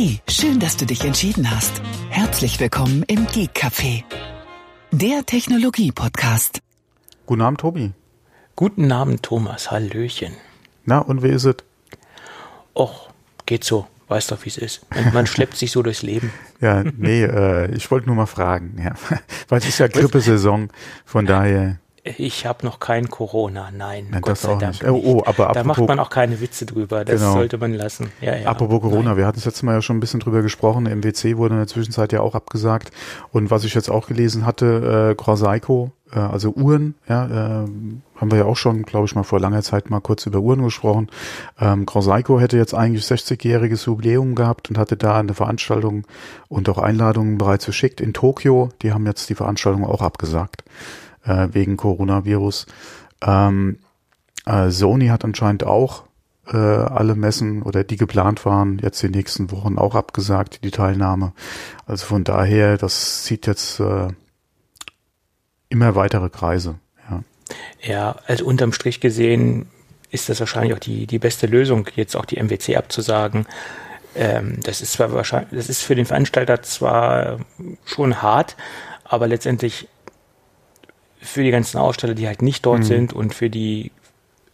Hey, schön, dass du dich entschieden hast. Herzlich willkommen im Geek Café, der Technologie-Podcast. Guten Abend, Tobi. Guten Abend, Thomas. Hallöchen. Na, und wie ist es? Och, geht so. Weißt doch, wie es ist. Man, man schleppt sich so durchs Leben. Ja, nee, äh, ich wollte nur mal fragen, ja. Weil es ist ja Grippesaison, von daher. Ich habe noch kein Corona, nein, Nein, Gott sei Dank nicht. Oh, oh, aber da macht man auch keine Witze drüber, das Genau. sollte man lassen. Ja, ja. Apropos Corona, Nein. wir hatten das letzte Mal ja schon ein bisschen drüber gesprochen. MWC wurde in der Zwischenzeit ja auch abgesagt. Und was ich jetzt auch gelesen hatte, äh, Grauseiko, äh, also Uhren, ja, äh, haben wir ja auch schon, glaube ich, mal vor langer Zeit mal kurz über Uhren gesprochen. Ähm, Grauseiko hätte jetzt eigentlich 60-jähriges Jubiläum gehabt und hatte da eine Veranstaltung und auch Einladungen bereits verschickt in Tokio. Die haben jetzt die Veranstaltung auch abgesagt, äh, wegen Coronavirus. Ähm, äh, Sony hat anscheinend auch äh, alle Messen oder die geplant waren, jetzt die nächsten Wochen auch abgesagt, die Teilnahme. Also von daher, das zieht jetzt äh, immer weitere Kreise. Ja. Ja, also unterm Strich gesehen ist das wahrscheinlich auch die, die beste Lösung, jetzt auch die MWC abzusagen. Ähm, das ist zwar wahrscheinlich, das ist für den Veranstalter zwar schon hart, aber letztendlich für die ganzen Aussteller, die halt nicht dort sind und für die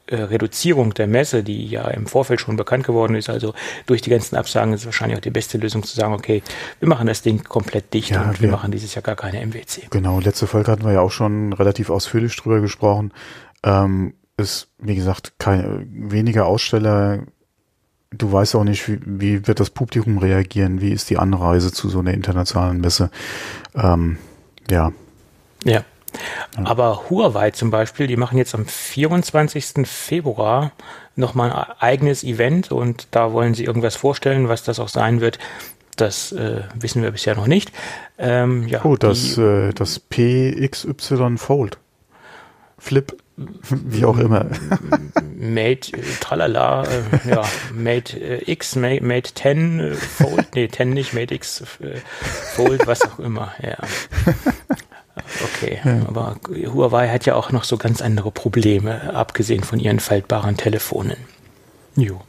äh, Reduzierung der Messe, die ja im Vorfeld schon bekannt geworden ist, also durch die ganzen Absagen ist es wahrscheinlich auch die beste Lösung zu sagen, okay, wir machen das Ding komplett dicht Ja, und wir wir- machen dieses Jahr gar keine MWC. Genau, letzte Folge hatten wir ja auch schon relativ ausführlich drüber gesprochen. Ähm, ist, wie gesagt, kein, weniger Aussteller. Du weißt auch nicht, wie, wie wird das Publikum reagieren, wie ist die Anreise zu so einer internationalen Messe. Ähm, ja, Ja. Aber Huawei zum Beispiel, die machen jetzt am 24. Februar nochmal ein eigenes Event und da wollen sie irgendwas vorstellen, was das auch sein wird. Das äh, wissen wir bisher noch nicht. Ähm, ja, Oh, das, die, äh, das PXY Fold. Flip, wie auch immer. Mate, äh, tralala, äh, ja, Mate äh, X, Mate, Mate 10 äh, Fold, nee, 10 nicht, Mate X äh, Fold, was auch immer, ja. Okay, aber Huawei hat ja auch noch so ganz andere Probleme, abgesehen von ihren faltbaren Telefonen. Jo.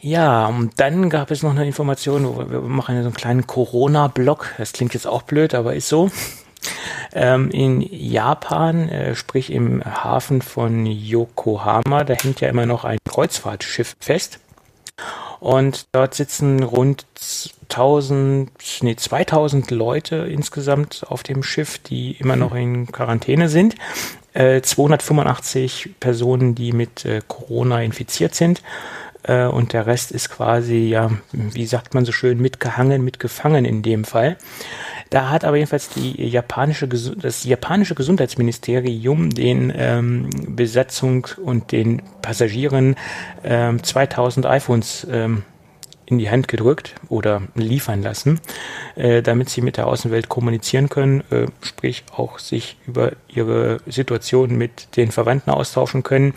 Ja, und dann gab es noch eine Information, wo wir machen ja so einen kleinen Corona-Block. Das klingt jetzt auch blöd, aber ist so. Ähm, in Japan, äh, sprich im Hafen von Yokohama, da hängt ja immer noch ein Kreuzfahrtschiff fest. Und dort sitzen rund 1000, nee, 2000 Leute insgesamt auf dem Schiff, die immer noch in Quarantäne sind. Äh, 285 Personen, die mit äh, Corona infiziert sind. Äh, und der Rest ist quasi, ja, wie sagt man so schön, mitgehangen, mitgefangen in dem Fall. Da hat aber jedenfalls die japanische, das japanische Gesundheitsministerium den ähm, Besatzung und den Passagieren ähm, 2000 iPhones ähm, in die Hand gedrückt oder liefern lassen, äh, damit sie mit der Außenwelt kommunizieren können, äh, sprich auch sich über ihre Situation mit den Verwandten austauschen können.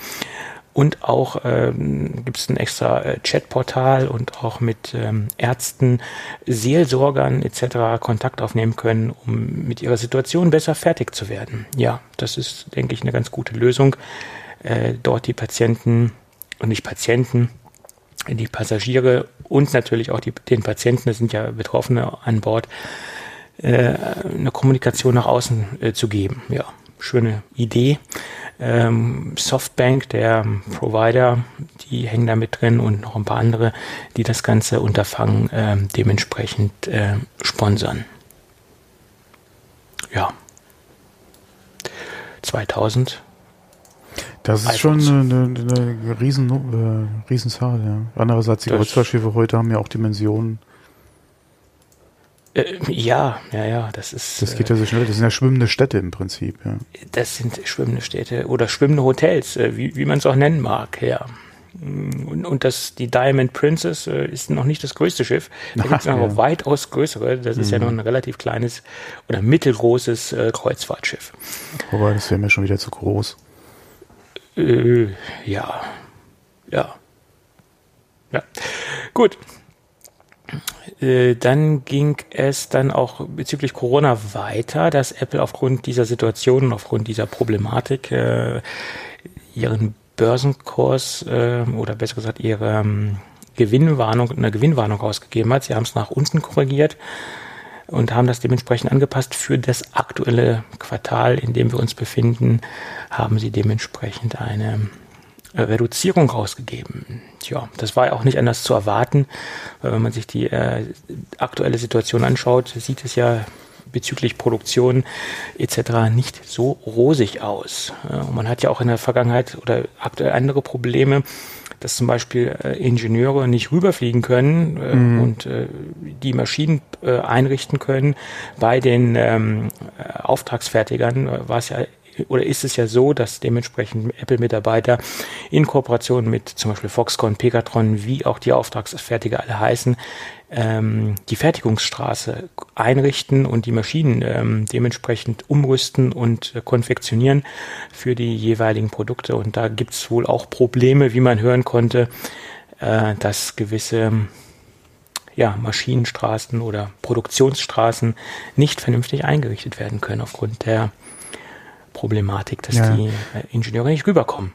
Und auch ähm, gibt es ein extra äh, Chatportal und auch mit ähm, Ärzten, Seelsorgern etc. Kontakt aufnehmen können, um mit ihrer Situation besser fertig zu werden. Ja, das ist, denke ich, eine ganz gute Lösung, äh, dort die Patienten und nicht Patienten, die Passagiere und natürlich auch die, den Patienten, das sind ja Betroffene an Bord, äh, eine Kommunikation nach außen äh, zu geben. Ja, schöne Idee. Ähm, Softbank, der Provider, die hängen da mit drin und noch ein paar andere, die das ganze Unterfangen ähm, dementsprechend äh, sponsern. Ja. 2000. Das ist iPhones. schon eine, eine, eine riesen, äh, Riesenzahl, ja. Andererseits, die Kreuzfahrtschiffe heute haben ja auch Dimensionen. Äh, ja, ja, ja, das ist. Das geht ja so schnell. Das sind ja schwimmende Städte im Prinzip, ja. Das sind schwimmende Städte oder schwimmende Hotels, äh, wie, wie man es auch nennen mag, ja. Und, und das, die Diamond Princess äh, ist noch nicht das größte Schiff. Da gibt es noch ja. weitaus größere. Das ist ja noch ein relativ kleines oder mittelgroßes äh, Kreuzfahrtschiff. Wobei, das wäre mir schon wieder zu groß. Äh, ja. Ja. Ja. Gut. Äh, Dann ging es dann auch bezüglich Corona weiter, dass Apple aufgrund dieser Situation und aufgrund dieser Problematik äh, ihren Börsenkurs äh, oder besser gesagt ihre ähm, Gewinnwarnung, eine Gewinnwarnung rausgegeben hat. Sie haben es nach unten korrigiert und haben das dementsprechend angepasst. Für das aktuelle Quartal, in dem wir uns befinden, haben sie dementsprechend eine Reduzierung rausgegeben. Tja, das war ja auch nicht anders zu erwarten, weil wenn man sich die äh, aktuelle Situation anschaut, sieht es ja bezüglich Produktion etc. nicht so rosig aus. Und man hat ja auch in der Vergangenheit oder aktuell andere Probleme, dass zum Beispiel äh, Ingenieure nicht rüberfliegen können äh, mhm. und äh, die Maschinen äh, einrichten können. Bei den ähm, Auftragsfertigern äh, war es ja oder ist es ja so, dass dementsprechend Apple-Mitarbeiter in Kooperation mit zum Beispiel Foxconn, Pegatron, wie auch die Auftragsfertiger alle heißen, ähm, die Fertigungsstraße einrichten und die Maschinen ähm, dementsprechend umrüsten und äh, konfektionieren für die jeweiligen Produkte. Und da gibt es wohl auch Probleme, wie man hören konnte, äh, dass gewisse ja, Maschinenstraßen oder Produktionsstraßen nicht vernünftig eingerichtet werden können aufgrund der Problematik, dass ja. die äh, Ingenieure nicht rüberkommen.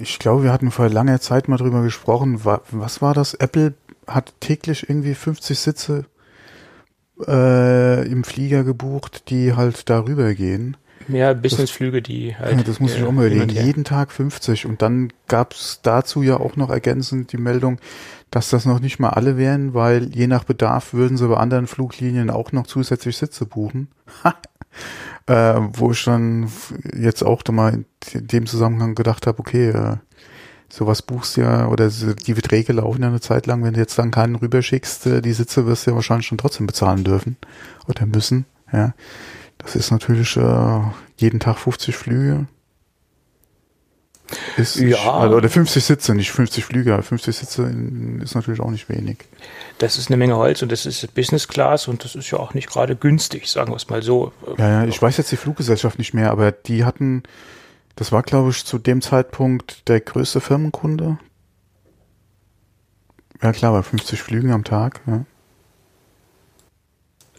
Ich glaube, wir hatten vor langer Zeit mal drüber gesprochen. Was war das? Apple hat täglich irgendwie 50 Sitze äh, im Flieger gebucht, die halt darüber gehen. Ja, Businessflüge, die halt. Ja, das muss ich auch mal überlegen. Jeden Tag 50. Und dann gab es dazu ja auch noch ergänzend die Meldung, dass das noch nicht mal alle wären, weil je nach Bedarf würden sie bei anderen Fluglinien auch noch zusätzlich Sitze buchen. äh, wo ich dann jetzt auch da mal in dem Zusammenhang gedacht habe, okay, äh, sowas buchst ja, oder die Beträge laufen ja eine Zeit lang, wenn du jetzt dann keinen rüberschickst, äh, die Sitze wirst du ja wahrscheinlich schon trotzdem bezahlen dürfen oder müssen, ja. Das ist natürlich äh, jeden Tag 50 Flüge. Ist ja. Nicht, also, oder 50 Sitze, nicht 50 Flüge, 50 Sitze ist natürlich auch nicht wenig. Das ist eine Menge Holz und das ist Business Class und das ist ja auch nicht gerade günstig, sagen wir es mal so. Ja, ja, ich weiß jetzt die Fluggesellschaft nicht mehr, aber die hatten, das war, glaube ich, zu dem Zeitpunkt der größte Firmenkunde. Ja klar, bei 50 Flügen am Tag. Ja.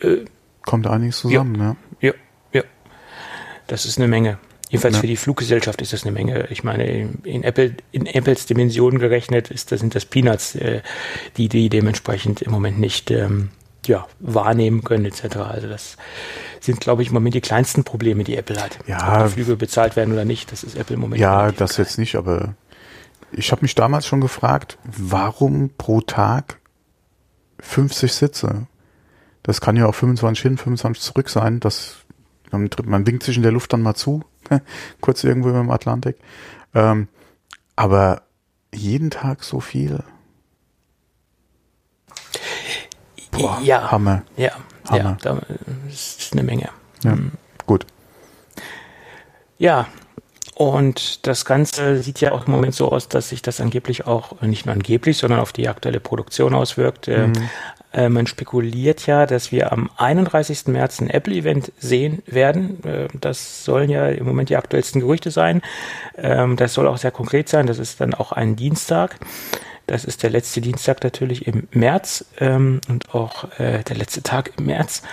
Äh, Kommt einiges zusammen, ja. Ja, ja. Das ist eine Menge. Jedenfalls ja. für die Fluggesellschaft ist das eine Menge. Ich meine, in, Apple, in Apples Dimensionen gerechnet ist, das sind das Peanuts, äh, die die dementsprechend im Moment nicht ähm, ja, wahrnehmen können etc. Also das sind, glaube ich, im Moment die kleinsten Probleme, die Apple hat. Ja. Ob die Flüge bezahlt werden oder nicht, das ist Apple im Moment. Ja, das klein. jetzt nicht, aber ich habe mich damals schon gefragt, warum pro Tag 50 Sitze? Das kann ja auch 25 hin, 25 zurück sein. Das, man winkt sich in der Luft dann mal zu, kurz irgendwo im Atlantik. Ähm, aber jeden Tag so viel. Boah, ja. Hammer. Ja, Hammer. ja, das ist eine Menge. Ja, mhm. gut. Ja, und das Ganze sieht ja auch im Moment so aus, dass sich das angeblich auch, nicht nur angeblich, sondern auf die aktuelle Produktion auswirkt. Äh, mhm. Äh, man spekuliert ja, dass wir am 31. März ein Apple-Event sehen werden. Äh, das sollen ja im Moment die aktuellsten Gerüchte sein. Ähm, das soll auch sehr konkret sein. Das ist dann auch ein Dienstag. Das ist der letzte Dienstag natürlich im März ähm, und auch äh, der letzte Tag im März.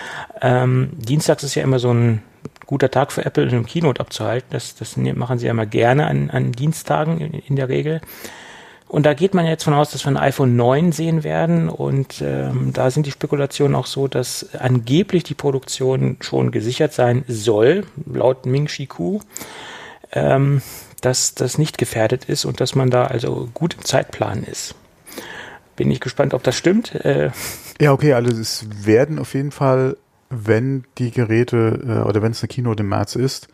Ähm, Dienstags ist ja immer so ein guter Tag für Apple, einem Keynote abzuhalten. Das, das machen sie ja immer gerne an, an Dienstagen in, in der Regel. Und da geht man jetzt von aus, dass wir ein iPhone 9 sehen werden. Und ähm, da sind die Spekulationen auch so, dass angeblich die Produktion schon gesichert sein soll, laut Ming Chi Ku. Ähm, dass das nicht gefährdet ist und dass man da also gut im Zeitplan ist. Bin ich gespannt, ob das stimmt. Äh ja, okay, also es werden auf jeden Fall, wenn die Geräte äh, oder wenn es eine Keynote im März ist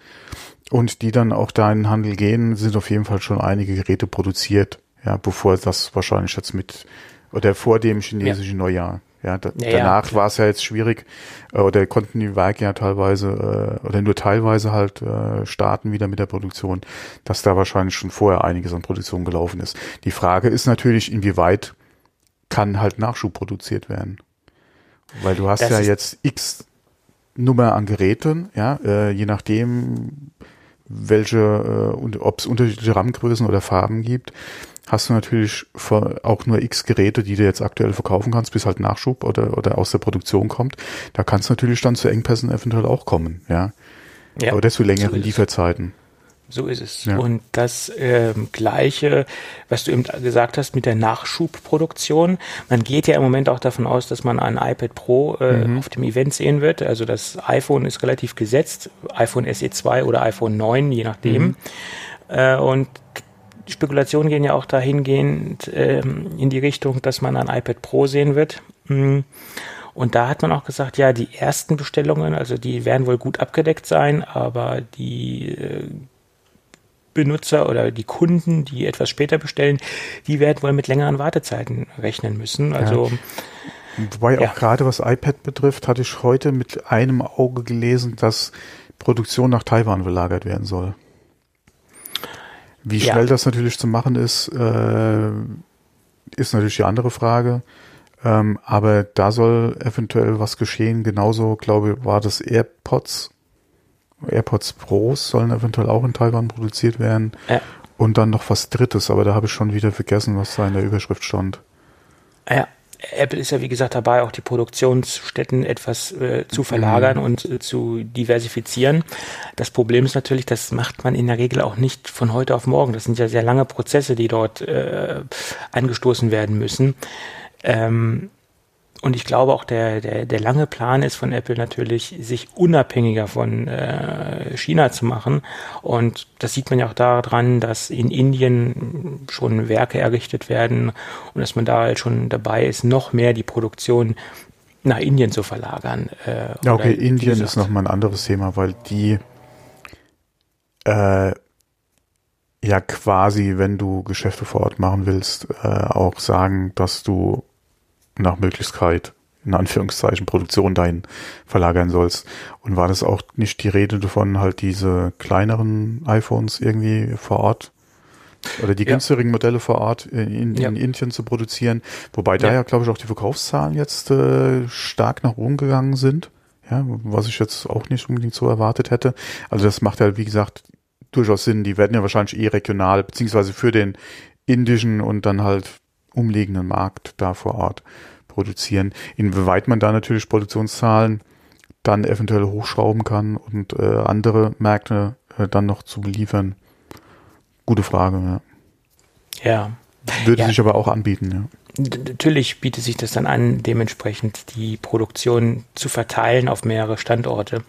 und die dann auch da in den Handel gehen, sind auf jeden Fall schon einige Geräte produziert, ja, bevor das wahrscheinlich jetzt mit oder vor dem chinesischen ja. Neujahr ja, da, ja danach ja, war es ja jetzt schwierig äh, oder konnten die Werke ja teilweise äh, oder nur teilweise halt äh, starten wieder mit der Produktion, dass da wahrscheinlich schon vorher einiges an Produktion gelaufen ist. Die Frage ist natürlich, inwieweit kann halt Nachschub produziert werden? Weil du hast das ja jetzt x Nummer an Geräten, ja, äh, je nachdem, welche, äh, ob es unterschiedliche RAM-Größen oder Farben gibt, hast du natürlich auch nur x Geräte, die du jetzt aktuell verkaufen kannst, bis halt Nachschub oder, oder aus der Produktion kommt. Da kann es natürlich dann zu Engpässen eventuell auch kommen, ja. ja oder zu längeren so Lieferzeiten. So ist es. Ja. Und das ähm, Gleiche, was du eben gesagt hast mit der Nachschubproduktion. Man geht ja im Moment auch davon aus, dass man ein iPad Pro äh, mhm. auf dem Event sehen wird. Also das iPhone ist relativ gesetzt, iPhone SE 2 oder iPhone 9, je nachdem. Mhm. Äh, und die Spekulationen gehen ja auch dahingehend ähm, in die Richtung, dass man ein iPad Pro sehen wird. Mhm. Und da hat man auch gesagt, ja, die ersten Bestellungen, also die werden wohl gut abgedeckt sein, aber die äh, Benutzer oder die Kunden, die etwas später bestellen, die werden wohl mit längeren Wartezeiten rechnen müssen. Also ja. Wobei ja. auch gerade was iPad betrifft, hatte ich heute mit einem Auge gelesen, dass Produktion nach Taiwan verlagert werden soll. Wie schnell ja. das natürlich zu machen ist, äh, ist natürlich die andere Frage. Ähm, aber da soll eventuell was geschehen. Genauso, glaube ich, war das AirPods AirPods Pros sollen eventuell auch in Taiwan produziert werden. Ja. Und dann noch was Drittes, aber da habe ich schon wieder vergessen, was da in der Überschrift stand. Ja, Apple ist ja wie gesagt dabei, auch die Produktionsstätten etwas äh, zu verlagern mhm. und äh, zu diversifizieren. Das Problem ist natürlich, das macht man in der Regel auch nicht von heute auf morgen. Das sind ja sehr lange Prozesse, die dort äh, angestoßen werden müssen. Ähm, und ich glaube auch der, der, der lange Plan ist von Apple natürlich, sich unabhängiger von äh, China zu machen. Und das sieht man ja auch daran, dass in Indien schon Werke errichtet werden und dass man da halt schon dabei ist, noch mehr die Produktion nach Indien zu verlagern. Äh, ja, okay, Indien ist nochmal ein anderes Thema, weil die äh, ja quasi, wenn du Geschäfte vor Ort machen willst, äh, auch sagen, dass du nach Möglichkeit in Anführungszeichen Produktion dahin verlagern sollst. Und war das auch nicht die Rede davon, halt diese kleineren iPhones irgendwie vor Ort oder die ja. günstigeren Modelle vor Ort in, in, ja. in, Indien zu produzieren, wobei ja. da ja, glaube ich, auch die Verkaufszahlen jetzt äh, stark nach oben gegangen sind, ja, was ich jetzt auch nicht unbedingt so erwartet hätte. Also das macht ja, wie gesagt, durchaus Sinn. Die werden ja wahrscheinlich eh regional, beziehungsweise für den indischen und dann halt umliegenden Markt da vor Ort produzieren. Inwieweit man da natürlich Produktionszahlen dann eventuell hochschrauben kann und äh, andere Märkte äh, dann noch zu beliefern. Gute Frage, ja. Ja. Würde ja. sich aber auch anbieten, ja. Natürlich bietet sich das dann an, dementsprechend die Produktion zu verteilen auf mehrere Standorte,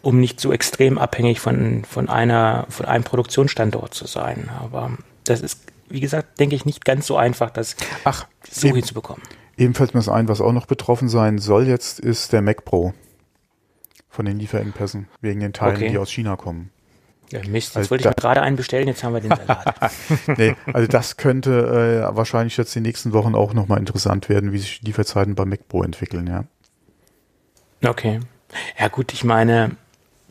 um nicht so extrem abhängig von, von einer, von einem Produktionsstandort zu sein. Aber das ist wie gesagt, denke ich, nicht ganz so einfach, das Ach, so eben, hinzubekommen. Eben fällt mir das ein, was auch noch betroffen sein soll jetzt, ist der Mac Pro von den Lieferengpässen, wegen den Teilen, okay. die aus China kommen. Ja, Mist, jetzt also wollte ich mir gerade einen bestellen, jetzt haben wir den Salat. nee, also das könnte äh, wahrscheinlich jetzt die nächsten Wochen auch nochmal interessant werden, wie sich die Lieferzeiten beim Mac Pro entwickeln, ja. Okay. Ja gut, ich meine,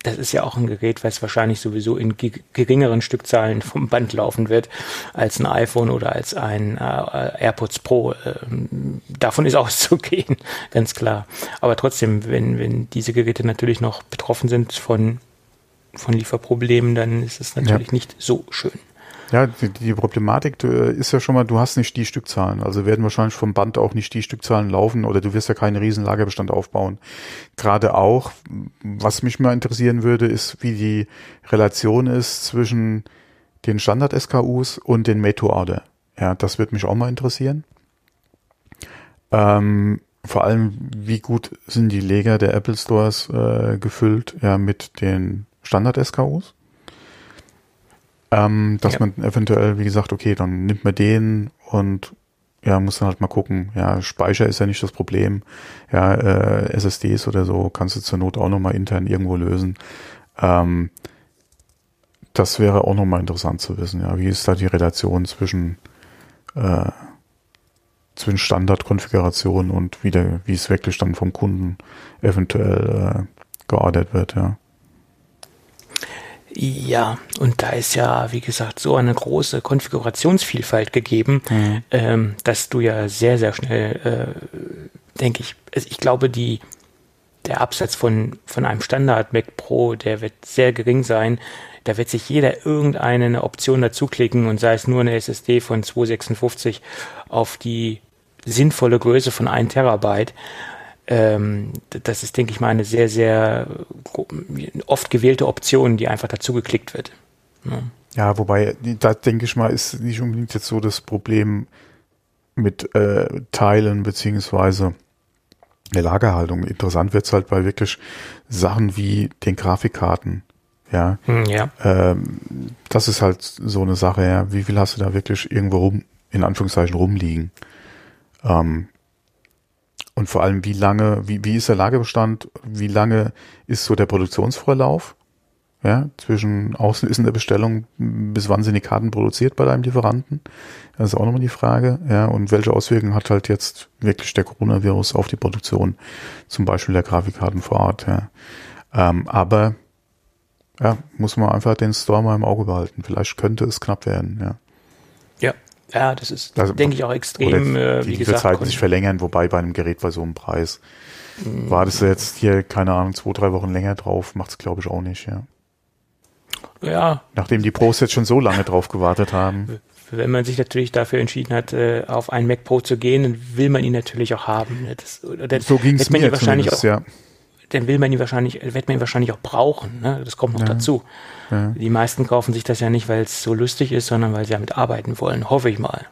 das ist ja auch ein Gerät, was wahrscheinlich sowieso in geringeren Stückzahlen vom Band laufen wird als ein iPhone oder als ein äh, AirPods Pro. Ähm, davon ist auszugehen, ganz klar. Aber trotzdem, wenn, wenn diese Geräte natürlich noch betroffen sind von, von Lieferproblemen, dann ist es natürlich ja. nicht so schön. Ja, die, die Problematik ist ja schon mal, du hast nicht die Stückzahlen. Also werden wahrscheinlich vom Band auch nicht die Stückzahlen laufen oder du wirst ja keinen riesen Lagerbestand aufbauen. Gerade auch, was mich mal interessieren würde, ist, wie die Relation ist zwischen den Standard-SKUs und den Made-to-Order. Ja, das wird mich auch mal interessieren. Ähm, vor allem, wie gut sind die Leger der Apple Stores äh, gefüllt ja, mit den Standard-SKUs? Ähm, dass ja. man eventuell, wie gesagt, okay, dann nimmt man den und ja, muss dann halt mal gucken. Ja, Speicher ist ja nicht das Problem. Ja, äh, SSDs oder so kannst du zur Not auch nochmal intern irgendwo lösen. Ähm, das wäre auch nochmal interessant zu wissen. Ja, wie ist da die Relation zwischen äh, zwischen Standardkonfiguration und wie, der, wie es wirklich dann vom Kunden eventuell äh, geordert wird, ja. Ja, und da ist ja, wie gesagt, so eine große Konfigurationsvielfalt gegeben, mhm. ähm, dass du ja sehr, sehr schnell, äh, denke ich, also ich glaube, die, der Absatz von, von einem Standard Mac Pro, der wird sehr gering sein. Da wird sich jeder irgendeine Option dazuklicken und sei es nur eine SSD von 256 auf die sinnvolle Größe von 1 Terabyte ähm, das ist, denke ich mal, eine sehr, sehr oft gewählte Option, die einfach dazu geklickt wird. Ne? Ja, wobei, da denke ich mal, ist nicht unbedingt jetzt so das Problem mit äh, Teilen beziehungsweise der Lagerhaltung. Interessant wird's halt bei wirklich Sachen wie den Grafikkarten. Ja, Hm, Ja. ähm, das ist halt so eine Sache, ja. Wie viel hast du da wirklich irgendwo rum, in Anführungszeichen rumliegen? Ähm, und vor allem, wie lange, wie, wie ist der Lagerbestand? Wie lange ist so der Produktionsvorlauf? Ja, zwischen Auslösen der Bestellung, bis wann sind die Karten produziert bei deinem Lieferanten? Das ist auch nochmal die Frage. Ja, und welche Auswirkungen hat halt jetzt wirklich der Coronavirus auf die Produktion, zum Beispiel der Grafikkarten vor Ort? Ja. Ähm, aber ja, muss man einfach den Store mal im Auge behalten. Vielleicht könnte es knapp werden, ja. Ja. Ja, das ist, Also, denke ich, auch extrem, Oder äh, die wie gesagt. Lieferzeiten sich verlängern, wobei bei einem Gerät bei so einem Preis. Mhm. Wartest du jetzt hier, keine Ahnung, zwei, drei Wochen länger drauf, macht's glaube ich auch nicht, ja. ja, Nachdem die Pros jetzt schon so lange drauf gewartet haben. wenn man sich natürlich dafür entschieden hat, äh, auf einen Mac Pro zu gehen, dann will man ihn natürlich auch haben. ne? Das, oder So wird man mir wahrscheinlich auch, ja. Dann will man ihn wahrscheinlich, wird man ihn wahrscheinlich auch brauchen. Ne? Das kommt noch Ja. dazu. Ja. Die meisten kaufen sich das ja nicht, weil es so lustig ist, sondern weil sie damit arbeiten wollen, hoffe ich mal.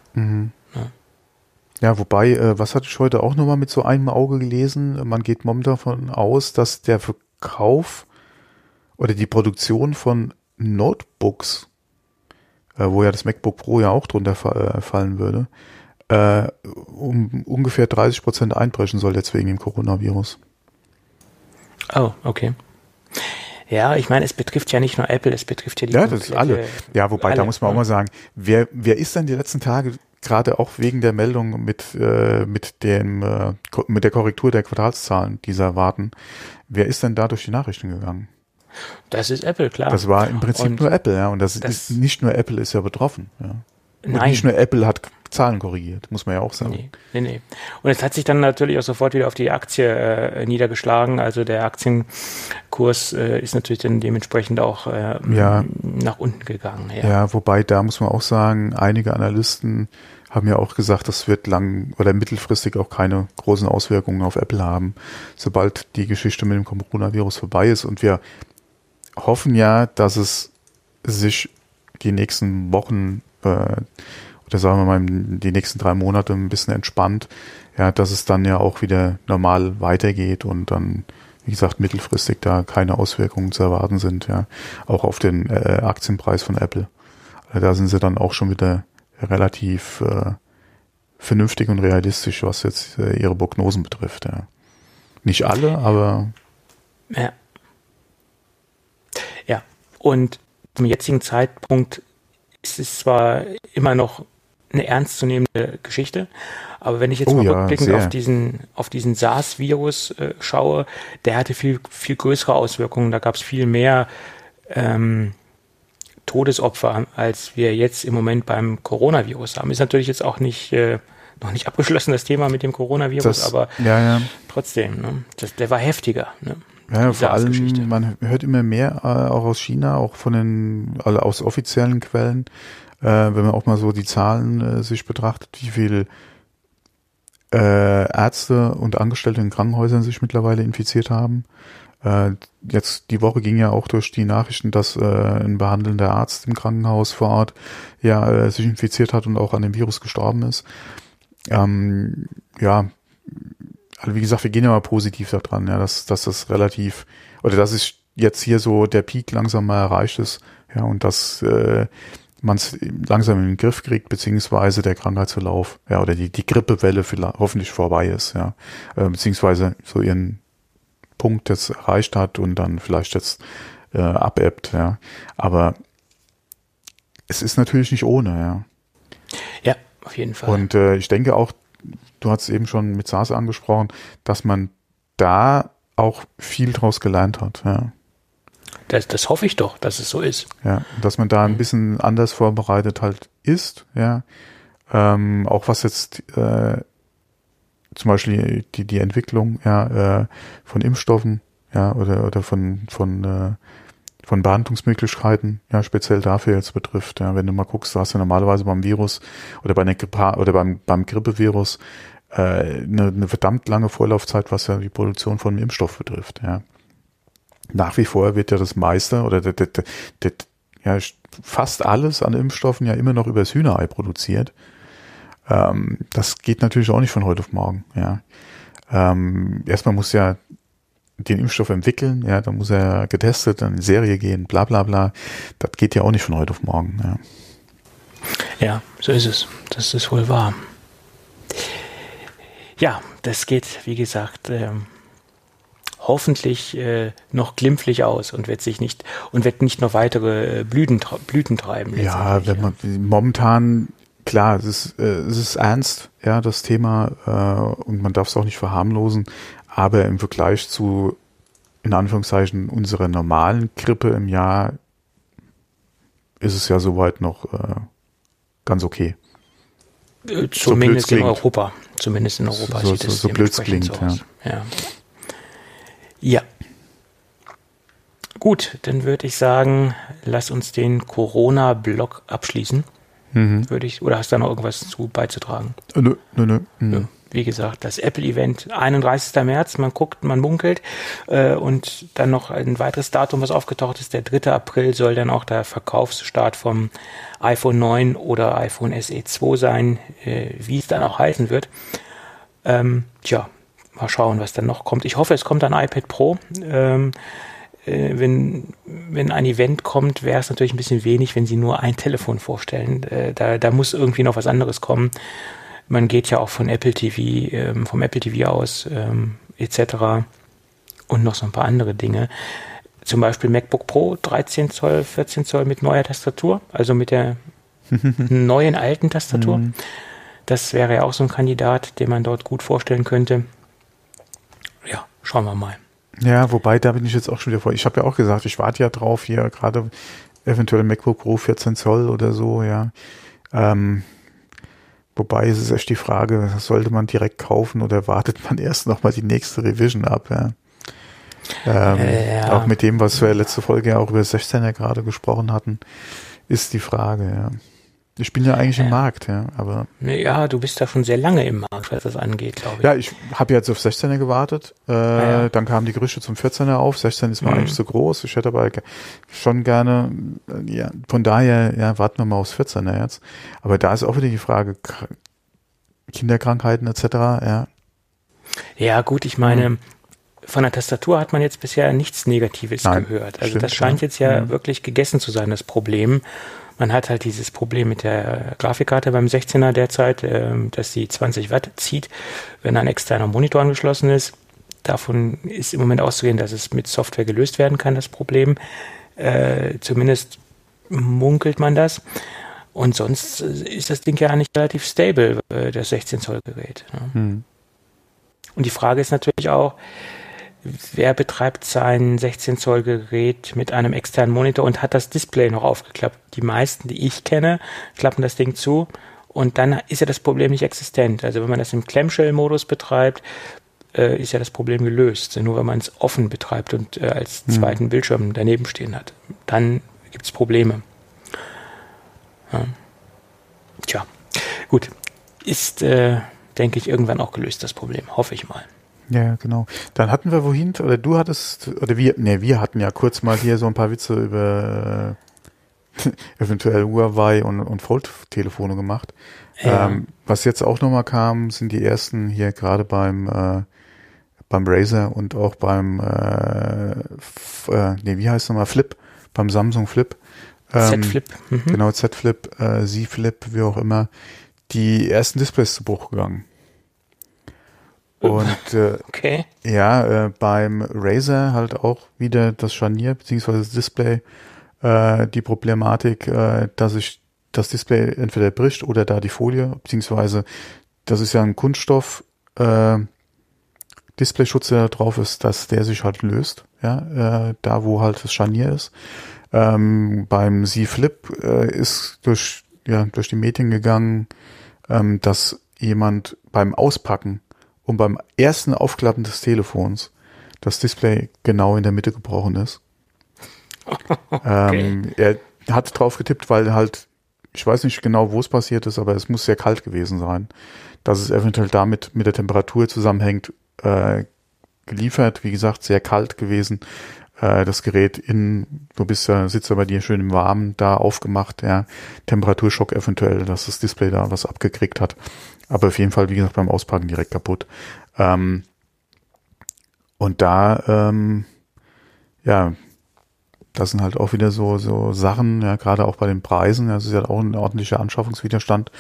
Ja, wobei, äh, was hatte ich heute auch nochmal mit so einem Auge gelesen? Man geht momentan davon aus, dass der Verkauf oder die Produktion von Notebooks, äh, wo ja das MacBook Pro ja auch drunter äh, fallen würde, um ungefähr 30 Prozent einbrechen soll jetzt wegen dem Coronavirus. Oh, okay. Ja, ich meine, es betrifft ja nicht nur Apple, es betrifft ja die Ja, das ist alle. komplette- Ja, wobei, da alle, muss man auch mal sagen, wer, wer ist denn die letzten Tage gerade auch wegen der Meldung mit, äh, mit dem, äh, mit der Korrektur der Quartalszahlen, die sie erwarten, wer ist denn da durch die Nachrichten gegangen? Das ist Apple, klar. Das war im Prinzip Und nur Apple, ja, und das, das- ist nicht nur Apple ist ja betroffen, ja. Und Nein. nicht nur Apple hat Zahlen korrigiert, muss man ja auch sagen. Nee, nee, nee. Und es hat sich dann natürlich auch sofort wieder auf die Aktie äh, niedergeschlagen. Also der Aktienkurs äh, ist natürlich dann dementsprechend auch äh, Ja. nach unten gegangen. Ja. Ja, wobei da muss man auch sagen, einige Analysten haben ja auch gesagt, das wird lang oder mittelfristig auch keine großen Auswirkungen auf Apple haben, sobald die Geschichte mit dem Coronavirus vorbei ist. Und wir hoffen ja, dass es sich die nächsten Wochen äh, oder sagen wir mal die nächsten drei Monate ein bisschen entspannt, ja, dass es dann ja auch wieder normal weitergeht und dann, wie gesagt, mittelfristig da keine Auswirkungen zu erwarten sind, ja, auch auf den äh, Aktienpreis von Apple. Also Da sind sie dann auch schon wieder relativ äh, vernünftig und realistisch, was jetzt äh, ihre Prognosen betrifft. Ja. Nicht alle, aber Ja. Ja. Und zum jetzigen Zeitpunkt ist es zwar immer noch eine ernstzunehmende Geschichte, aber wenn ich jetzt Oh mal ja, rückblickend sehr. auf diesen, auf diesen SARS-Virus äh, schaue, der hatte viel, viel größere Auswirkungen. Da gab es viel mehr ähm, Todesopfer, als wir jetzt im Moment beim Coronavirus haben. Ist natürlich jetzt auch nicht äh, noch nicht abgeschlossen, das Thema mit dem Coronavirus, das, aber ja, ja. trotzdem, ne? das, der war heftiger. Ne? Ja, vor allem, man hört immer mehr äh, auch aus China, auch von den, also aus offiziellen Quellen, äh, wenn man auch mal so die Zahlen äh, sich betrachtet, wie viel äh, Ärzte und Angestellte in Krankenhäusern sich mittlerweile infiziert haben. Äh, jetzt die Woche ging ja auch durch die Nachrichten, dass äh, ein behandelnder Arzt im Krankenhaus vor Ort ja sich infiziert hat und auch an dem Virus gestorben ist. Ähm, ja, also wie gesagt, wir gehen ja mal positiv da dran, ja, dass, dass das relativ, oder dass es jetzt hier so der Peak langsam mal erreicht ist, ja, und dass äh, man es langsam in den Griff kriegt, beziehungsweise der Krankheitsverlauf, ja, oder die, die Grippewelle vielleicht hoffentlich vorbei ist, ja, äh, beziehungsweise so ihren Punkt jetzt erreicht hat und dann vielleicht jetzt äh, abebbt, ja. Aber es ist natürlich nicht ohne, ja. Ja, auf jeden Fall. Und äh, ich denke auch, du hast eben schon mit SARS angesprochen, dass man da auch viel draus gelernt hat, ja. Das, das hoffe ich doch, dass es so ist. Ja, dass man da ein bisschen anders vorbereitet halt ist, ja. Ähm, auch was jetzt äh, zum Beispiel die, die Entwicklung ja, äh, von Impfstoffen, ja, oder, oder von, von, äh, von Behandlungsmöglichkeiten, ja, speziell dafür jetzt betrifft. Ja, wenn du mal guckst, du hast ja normalerweise beim Virus oder bei einer Grippe oder beim, beim Grippevirus äh, eine, eine verdammt lange Vorlaufzeit, was ja die Produktion von Impfstoff betrifft, ja. Nach wie vor wird ja das meiste oder der, der, der, der, ja, fast alles an Impfstoffen ja immer noch übers Hühnerei produziert. Ähm, das geht natürlich auch nicht von heute auf morgen. Ja. Ähm, erstmal muss ja den Impfstoff entwickeln, ja, dann muss er getestet, dann in Serie gehen, bla bla bla. Das geht ja auch nicht von heute auf morgen. Ja, ja so ist es. Das ist wohl wahr. Ja, das geht, wie gesagt, ähm, hoffentlich äh, noch glimpflich aus und wird sich nicht und wird nicht noch weitere äh, Blüten, Blüten treiben. Ja, wenn man momentan klar, es ist, äh, es ist ernst, ja, das Thema äh, und man darf es auch nicht verharmlosen, aber im Vergleich zu in Anführungszeichen unserer normalen Grippe im Jahr ist es ja soweit noch äh, ganz okay. Äh, zumindest so in Europa. Zumindest in Europa so, sieht so, es so blöd klingt, so ja. ja. Ja. Gut, dann würde ich sagen, lass uns den Corona-Block abschließen. Mhm. Würde ich, oder hast du da noch irgendwas zu beizutragen? Äh, nö, nö, nö. Wie gesagt, das Apple-Event 31. März, man guckt, man munkelt äh, und dann noch ein weiteres Datum, was aufgetaucht ist, der 3. April soll dann auch der Verkaufsstart vom iPhone 9 oder iPhone SE 2 sein, äh, wie es dann auch heißen wird. Ähm, tja, mal schauen, was dann noch kommt. Ich hoffe, es kommt ein iPad Pro. Ähm, äh, wenn, wenn ein Event kommt, wäre es natürlich ein bisschen wenig, wenn sie nur ein Telefon vorstellen. Äh, da, da muss irgendwie noch was anderes kommen. Man geht ja auch von Apple TV, ähm, vom Apple TV aus, ähm, etc. Und noch so ein paar andere Dinge. Zum Beispiel MacBook Pro 13 Zoll, 14 Zoll mit neuer Tastatur, also mit der neuen alten Tastatur. Mhm. Das wäre ja auch so ein Kandidat, den man dort gut vorstellen könnte. Ja, schauen wir mal. Ja, wobei, da bin ich jetzt auch schon wieder vor. Ich habe ja auch gesagt, ich warte ja drauf, hier gerade eventuell MacBook Pro 14 Zoll oder so, ja. Ähm, wobei es ist echt die Frage, sollte man direkt kaufen oder wartet man erst nochmal die nächste Revision ab, ja. Ähm, ja. Auch mit dem, was wir letzte Folge ja auch über 16er gerade gesprochen hatten, ist die Frage, ja. Ich bin ja eigentlich im Markt, ja, aber. Ja, du bist da schon sehr lange im Markt, was das angeht, glaube ich. Ja, ich habe jetzt auf 16er gewartet. Äh, ja. Dann kamen die Gerüchte zum 14er auf. 16 ist mir mhm. eigentlich zu groß. Ich hätte aber schon gerne, äh, ja, von daher, ja, warten wir mal aufs 14er jetzt. Aber da ist auch wieder die Frage, Kinderkrankheiten etc., ja. Ja, gut, ich meine, mhm. von der Tastatur hat man jetzt bisher nichts Negatives Nein, gehört. Also stimmt, das scheint ja. jetzt ja mhm. wirklich gegessen zu sein, das Problem. Man hat halt dieses Problem mit der Grafikkarte beim 16er derzeit, äh, dass sie 20 Watt zieht, wenn ein externer Monitor angeschlossen ist. Davon ist im Moment auszugehen, dass es mit Software gelöst werden kann, das Problem. Äh, zumindest munkelt man das. Und sonst ist das Ding ja eigentlich relativ stable, äh, das 16 Zoll Gerät. Ne? Hm. Und die Frage ist natürlich auch, wer betreibt sein 16 Zoll Gerät mit einem externen Monitor und hat das Display noch aufgeklappt. Die meisten, die ich kenne, klappen das Ding zu und dann ist ja das Problem nicht existent. Also wenn man das im Clamshell-Modus betreibt, äh, ist ja das Problem gelöst. Nur wenn man es offen betreibt und äh, als hm. zweiten. Bildschirm daneben stehen hat, dann gibt es Probleme. Ja. Tja, gut. Ist, äh, denke ich, irgendwann auch gelöst, das Problem. Hoffe ich mal. Ja, genau. Dann hatten wir wohin, oder du hattest, oder wir, nee, wir hatten ja kurz mal hier so ein paar Witze über äh, eventuell Huawei und, und Fold-Telefone gemacht. Ja. Ähm, was jetzt auch nochmal kam, sind die ersten hier gerade beim äh, beim Razer und auch beim äh, äh, nee, wie heißt nochmal Flip, beim Samsung Flip. Ähm, Z Flip. Mhm. Genau, Z Flip, äh, Z Flip, wie auch immer, die ersten Displays zu Bruch gegangen. Und äh, okay. ja, äh, beim Razer halt auch wieder das Scharnier beziehungsweise das Display äh, die Problematik, äh, dass sich das Display entweder bricht oder da die Folie, beziehungsweise das ist ja ein Kunststoff äh, Displayschutz, der da drauf ist, dass der sich halt löst, ja, äh, da wo halt das Scharnier ist. Ähm, beim Z Flip äh, ist durch ja durch die Medien gegangen, ähm, dass jemand beim Auspacken und beim ersten Aufklappen des Telefons das Display genau in der Mitte gebrochen ist. Okay. Ähm, er hat drauf getippt, weil halt, ich weiß nicht genau, wo es passiert ist, aber es muss sehr kalt gewesen sein, dass es eventuell damit mit der Temperatur zusammenhängt, äh, geliefert, wie gesagt, sehr kalt gewesen, äh, das Gerät in, du bist ja, sitzt ja bei dir schön im Warmen da aufgemacht, ja, Temperaturschock eventuell, dass das Display da was abgekriegt hat. Aber auf jeden Fall, wie gesagt, beim Auspacken direkt kaputt. Ähm, und da, ähm, ja, das sind halt auch wieder so, so Sachen, ja, gerade auch bei den Preisen, das ist ja auch ein ordentlicher Anschaffungswiderstand,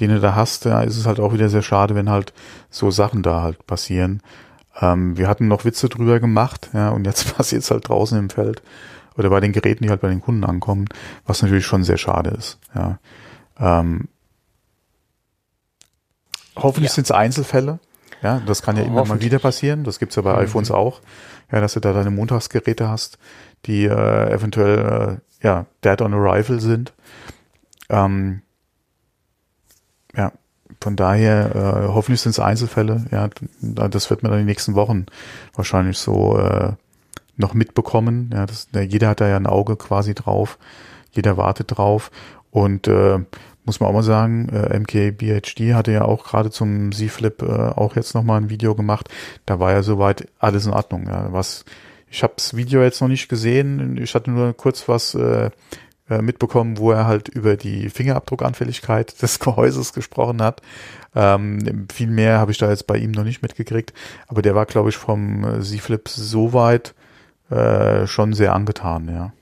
den du da hast, ja, ist es halt auch wieder sehr schade, wenn halt so Sachen da halt passieren. Ähm, wir hatten noch Witze drüber gemacht, ja, und jetzt passiert es halt draußen im Feld oder bei den Geräten, die halt bei den Kunden ankommen, was natürlich schon sehr schade ist, ja. Ähm, hoffentlich ja. sind es Einzelfälle, ja, das kann ja immer mal wieder passieren, das gibt's ja bei mhm. iPhones auch, ja, dass du da deine Montagsgeräte hast, die äh, eventuell äh, ja dead on arrival sind. Ähm, von daher äh, hoffentlich sind es Einzelfälle. Ja, das wird man dann in den nächsten Wochen wahrscheinlich so äh, noch mitbekommen. Ja, das, jeder hat da ja ein Auge quasi drauf. Jeder wartet drauf und äh, muss man auch mal sagen, äh, MKBHD hatte ja auch gerade zum Z-Flip äh, auch jetzt nochmal ein Video gemacht. Da war ja soweit alles in Ordnung. Ja. Was ich habe das Video jetzt noch nicht gesehen. Ich hatte nur kurz was äh, äh, mitbekommen, wo er halt über die Fingerabdruckanfälligkeit des Gehäuses gesprochen hat. Ähm, viel mehr habe ich da jetzt bei ihm noch nicht mitgekriegt. Aber der war, glaube ich, vom äh, Z-Flip soweit äh, schon sehr angetan, ja.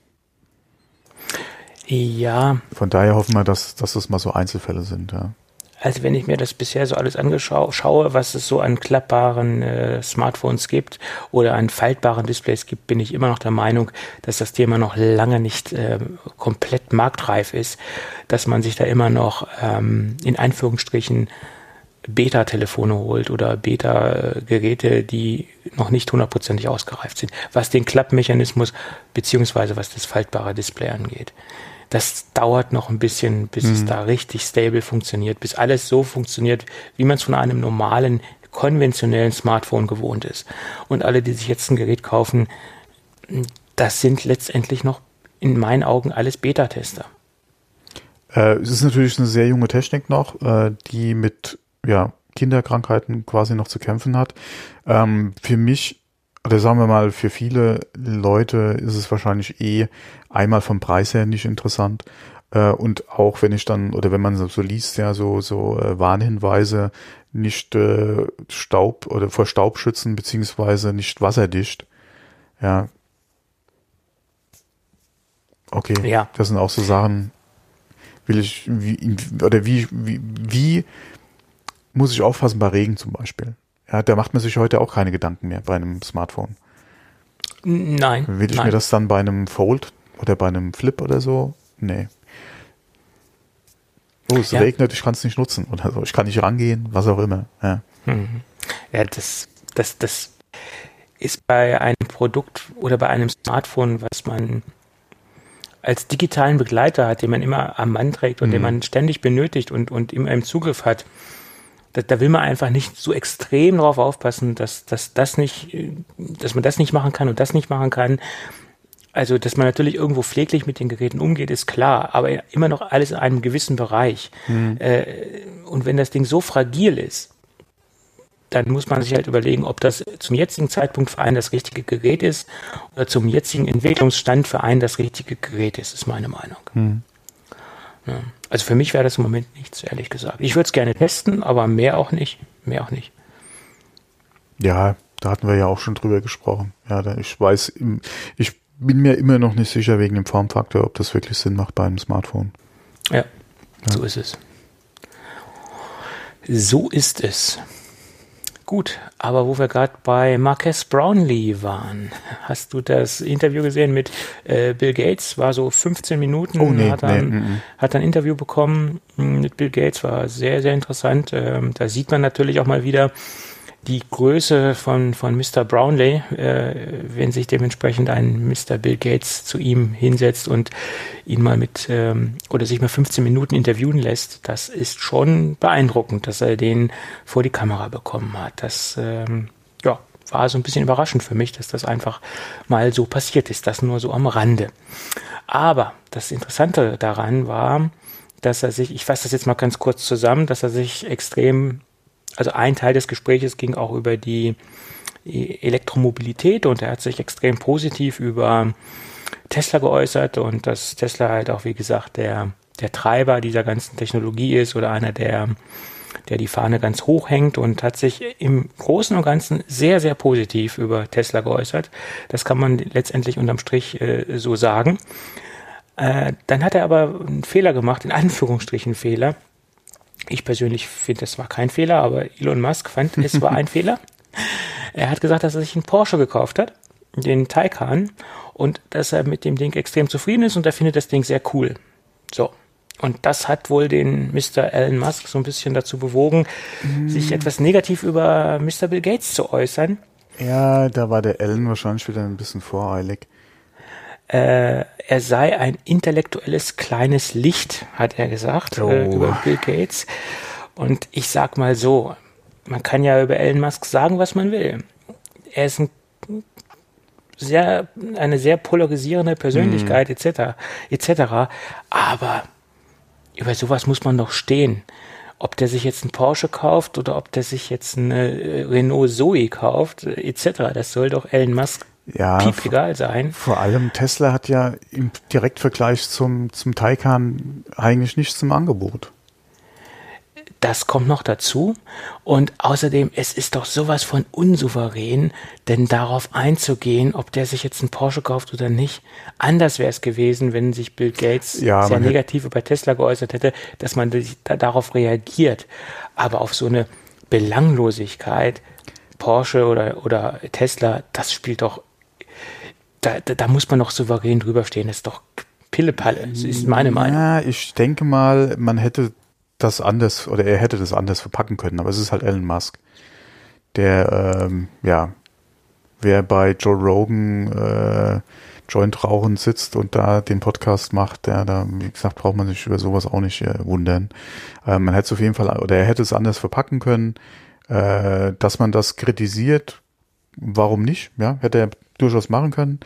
Ja. Von daher hoffen wir, dass, dass das mal so Einzelfälle sind, ja also wenn ich mir das bisher so alles angeschaue, was es so an klappbaren äh, Smartphones gibt oder an faltbaren Displays gibt, bin ich immer noch der Meinung, dass das Thema noch lange nicht äh, komplett marktreif ist, dass man sich da immer noch ähm, in Anführungsstrichen Beta-Telefone holt oder Beta-Geräte, die noch nicht hundertprozentig ausgereift sind, was den Klappmechanismus beziehungsweise was das faltbare Display angeht das dauert noch ein bisschen, bis mhm. es da richtig stable funktioniert, bis alles so funktioniert, wie man es von einem normalen, konventionellen Smartphone gewohnt ist. Und alle, die sich jetzt ein Gerät kaufen, das sind letztendlich noch in meinen Augen alles Beta-Tester. Äh, es ist natürlich eine sehr junge Technik noch, äh, die mit ja, Kinderkrankheiten quasi noch zu kämpfen hat. Ähm, für mich oder sagen wir mal, für viele Leute ist es wahrscheinlich eh einmal vom Preis her nicht interessant. Äh, und auch wenn ich dann, oder wenn man so, liest, ja, so, so äh, Warnhinweise, nicht äh, Staub oder vor Staub schützen, beziehungsweise nicht wasserdicht. Ja. Okay. Ja. Das sind auch so Sachen, will ich, wie, oder wie, wie, wie muss ich aufpassen bei Regen zum Beispiel? Ja, da macht man sich heute auch keine Gedanken mehr bei einem Smartphone. Nein. Will ich nein. mir das dann bei einem Fold oder bei einem Flip oder so? Nee. Oh, es ja. regnet, ich kann es nicht nutzen oder so. Ich kann nicht rangehen, was auch immer. Ja, mhm. ja das, das, das ist bei einem Produkt oder bei einem Smartphone, was man als digitalen Begleiter hat, den man immer am Mann trägt und mhm. den man ständig benötigt und, und immer im Zugriff hat, da, da will man einfach nicht so extrem darauf aufpassen, dass, dass das nicht, dass man das nicht machen kann und das nicht machen kann. Also, dass man natürlich irgendwo pfleglich mit den Geräten umgeht, ist klar, aber immer noch alles in einem gewissen Bereich. Mhm. Äh, und wenn das Ding so fragil ist, dann muss man sich halt überlegen, ob das zum jetzigen Zeitpunkt für einen das richtige Gerät ist oder zum jetzigen Entwicklungsstand für einen das richtige Gerät ist, ist meine Meinung. Mhm. Ja. Also für mich wäre das im Moment nichts, ehrlich gesagt. Ich würde es gerne testen, aber mehr auch nicht. Mehr auch nicht. Ja, da hatten wir ja auch schon drüber gesprochen. Ja, ich weiß, ich bin mir immer noch nicht sicher wegen dem Formfaktor, ob das wirklich Sinn macht bei einem Smartphone. Ja, ja. so ist es. So ist es. Gut, aber wo wir gerade bei Marques Brownlee waren, hast du das Interview gesehen mit äh, Bill Gates? War so 15 Minuten, oh, nee, hat, er, nee, nee. hat ein Interview bekommen mit Bill Gates, war sehr, sehr interessant. Ähm, da sieht man natürlich auch mal wieder, die Größe von, von Mr. Brownlee, äh, wenn sich dementsprechend ein Mr. Bill Gates zu ihm hinsetzt und ihn mal mit ähm, oder sich mal 15 Minuten interviewen lässt, das ist schon beeindruckend, dass er den vor die Kamera bekommen hat. Das ähm, ja, war so ein bisschen überraschend für mich, dass das einfach mal so passiert ist. Das nur so am Rande. Aber das Interessante daran war, dass er sich, ich fasse das jetzt mal ganz kurz zusammen, dass er sich extrem also ein Teil des Gespräches ging auch über die Elektromobilität und er hat sich extrem positiv über Tesla geäußert und dass Tesla halt auch, wie gesagt, der, der Treiber dieser ganzen Technologie ist oder einer der, der die Fahne ganz hoch hängt und hat sich im Großen und Ganzen sehr, sehr positiv über Tesla geäußert. Das kann man letztendlich unterm Strich äh, so sagen. Äh, dann hat er aber einen Fehler gemacht, in Anführungsstrichen Fehler. Ich persönlich finde, das war kein Fehler, aber Elon Musk fand, es war ein Fehler. Er hat gesagt, dass er sich einen Porsche gekauft hat, den Taycan, und dass er mit dem Ding extrem zufrieden ist und er findet das Ding sehr cool. So. Und das hat wohl den Mr. Elon Musk so ein bisschen dazu bewogen, mm. sich etwas negativ über Mr. Bill Gates zu äußern. Ja, da war der Elon wahrscheinlich wieder ein bisschen voreilig. Äh, er sei ein intellektuelles kleines Licht, hat er gesagt, oh. äh, über Bill Gates. Und ich sag mal so, man kann ja über Elon Musk sagen, was man will. Er ist ein sehr, eine sehr polarisierende Persönlichkeit, mhm. etc., etc. Aber über sowas muss man doch stehen. Ob der sich jetzt einen Porsche kauft oder ob der sich jetzt eine äh, Renault Zoe kauft, etc., das soll doch Elon Musk ja, piep egal sein. Vor allem Tesla hat ja im Direktvergleich zum, zum Taycan eigentlich nichts zum Angebot. Das kommt noch dazu. Und außerdem, es ist doch sowas von unsouverän, denn darauf einzugehen, ob der sich jetzt einen Porsche kauft oder nicht. Anders wäre es gewesen, wenn sich Bill Gates ja, sehr negativ über Tesla geäußert hätte, dass man da, darauf reagiert. Aber auf so eine Belanglosigkeit, Porsche oder, oder Tesla, das spielt doch, da, da, da muss man doch souverän drüber stehen. Das ist doch Pillepalle. Das ist meine Meinung. Ja, ich denke mal, man hätte das anders oder er hätte das anders verpacken können, aber es ist halt Elon Musk, der ähm, ja, wer bei Joe Rogan äh, Joint rauchen sitzt und da den Podcast macht, der da, wie gesagt, braucht man sich über sowas auch nicht äh, wundern. Äh, man hätte es auf jeden Fall, oder er hätte es anders verpacken können, äh, dass man das kritisiert, warum nicht? Ja, hätte er durchaus machen können.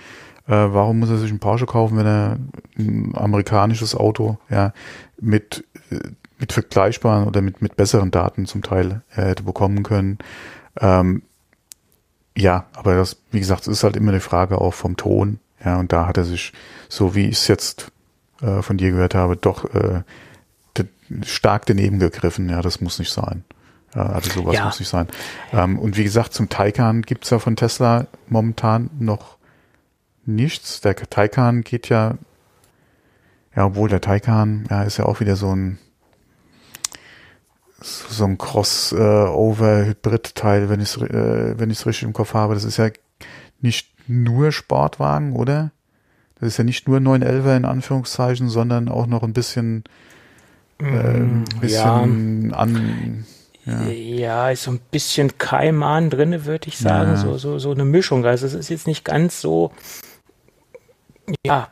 Äh, warum muss er sich einen Porsche kaufen, wenn er ein amerikanisches Auto ja mit äh, mit vergleichbaren oder mit, mit besseren Daten zum Teil äh, hätte bekommen können. Ähm, ja, aber das, wie gesagt, ist halt immer eine Frage auch vom Ton. Ja, und da hat er sich, so wie ich es jetzt äh, von dir gehört habe, doch äh, stark daneben gegriffen. Ja, das muss nicht sein. Ja, also sowas ja. muss nicht sein. Ähm, und wie gesagt, zum Taycan gibt's ja von Tesla momentan noch nichts. Der Taycan geht ja, ja, obwohl der Taycan, ja, ist ja auch wieder so ein so ein Crossover-Hybrid-Teil, wenn ich es äh, wenn ich's richtig im Kopf habe. Das ist ja nicht nur Sportwagen, oder? Das ist ja nicht nur 911 in Anführungszeichen, sondern auch noch ein bisschen, äh, ein mm, bisschen ja. an. Ja. ja. ist so ein bisschen Kaiman drinne, würde ich sagen. Ja. So, so, so eine Mischung. Also es ist jetzt nicht ganz so, ja,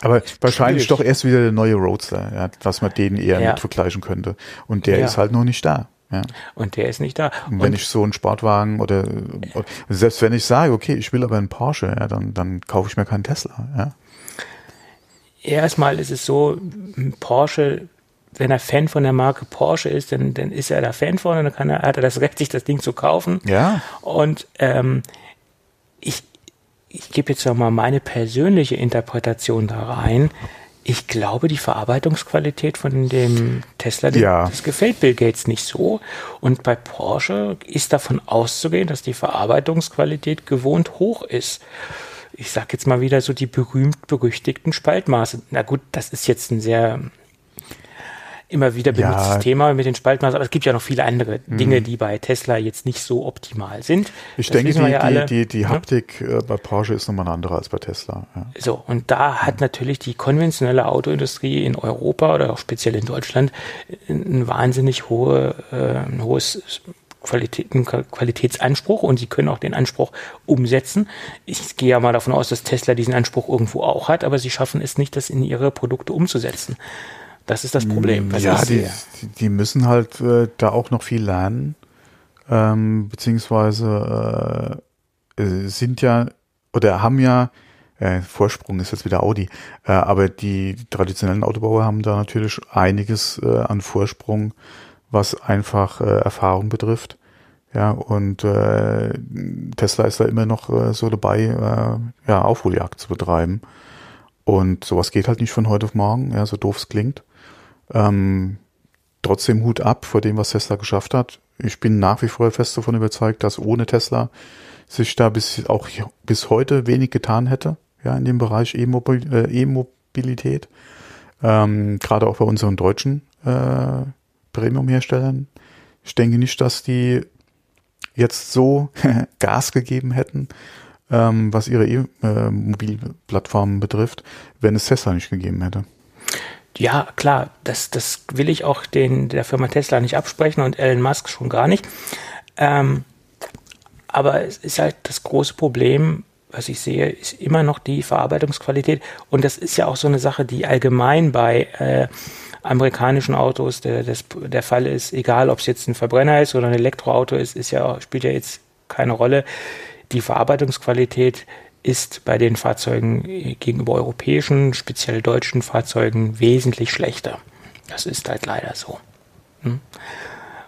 aber wahrscheinlich schwierig. doch erst wieder der neue Roadster, ja, dass man den eher ja. mit vergleichen könnte. Und der ist halt noch nicht da. Ja. Und der ist nicht da. Und wenn und ich so einen Sportwagen oder, oder, selbst wenn ich sage, okay, ich will aber einen Porsche, ja, dann, dann kaufe ich mir keinen Tesla. Ja. Erstmal ist es so, Porsche, wenn er Fan von der Marke Porsche ist, dann, dann ist er da Fan von und dann kann er, hat er das Recht, sich das Ding zu kaufen. Ja. Und ähm, ich, ich gebe jetzt nochmal meine persönliche Interpretation da rein. Ich glaube, die Verarbeitungsqualität von dem Tesla, ja. das gefällt Bill Gates nicht so. Und bei Porsche ist davon auszugehen, dass die Verarbeitungsqualität gewohnt hoch ist. Ich sage jetzt mal wieder so die berühmt-berüchtigten Spaltmaße. Na gut, das ist jetzt ein sehr immer wieder benutztes ja. Thema mit den Spaltmaßen, aber es gibt ja noch viele andere mhm. Dinge, die bei Tesla jetzt nicht so optimal sind. Ich das denke, die, ja die, die, die Haptik ja? Äh, bei Porsche ist nochmal eine andere als bei Tesla. So, und da hat natürlich die konventionelle Autoindustrie in Europa oder auch speziell in Deutschland ein wahnsinnig hohe, äh, ein hohes Qualität, Qualitätsanspruch und sie können auch den Anspruch umsetzen. Ich gehe ja mal davon aus, dass Tesla diesen Anspruch irgendwo auch hat, aber sie schaffen es nicht, das in ihre Produkte umzusetzen. Das ist das Problem. Was ja, die, die müssen halt äh, da auch noch viel lernen, ähm, beziehungsweise äh, äh, sind ja oder haben ja äh, Vorsprung ist jetzt wieder Audi, äh, aber die traditionellen Autobauer haben da natürlich einiges äh, an Vorsprung, was einfach äh, Erfahrung betrifft. Ja, und äh, Tesla ist da immer noch äh, so dabei, äh, ja, Aufholjagd zu betreiben. Und sowas geht halt nicht von heute auf morgen, ja, so doof es klingt. Ähm, trotzdem Hut ab vor dem, was Tesla geschafft hat. Ich bin nach wie vor fest davon überzeugt, dass ohne Tesla sich da bis auch bis heute wenig getan hätte, ja, in dem Bereich E-Mobilität. Äh, ähm, Gerade auch bei unseren deutschen äh, Premium-Herstellern. Ich denke nicht, dass die jetzt so Gas gegeben hätten, ähm, was ihre E-Mobilplattformen betrifft, wenn es Tesla nicht gegeben hätte. Ja, klar, das, das will ich auch den, der Firma Tesla nicht absprechen und Elon Musk schon gar nicht. Ähm, aber es ist halt das große Problem, was ich sehe, ist immer noch die Verarbeitungsqualität. Und das ist ja auch so eine Sache, die allgemein bei äh, amerikanischen Autos der, des, der Fall ist, egal ob es jetzt ein Verbrenner ist oder ein Elektroauto ist, ist ja, spielt ja jetzt keine Rolle. Die Verarbeitungsqualität ist bei den Fahrzeugen gegenüber europäischen, speziell deutschen Fahrzeugen wesentlich schlechter. Das ist halt leider so. Hm?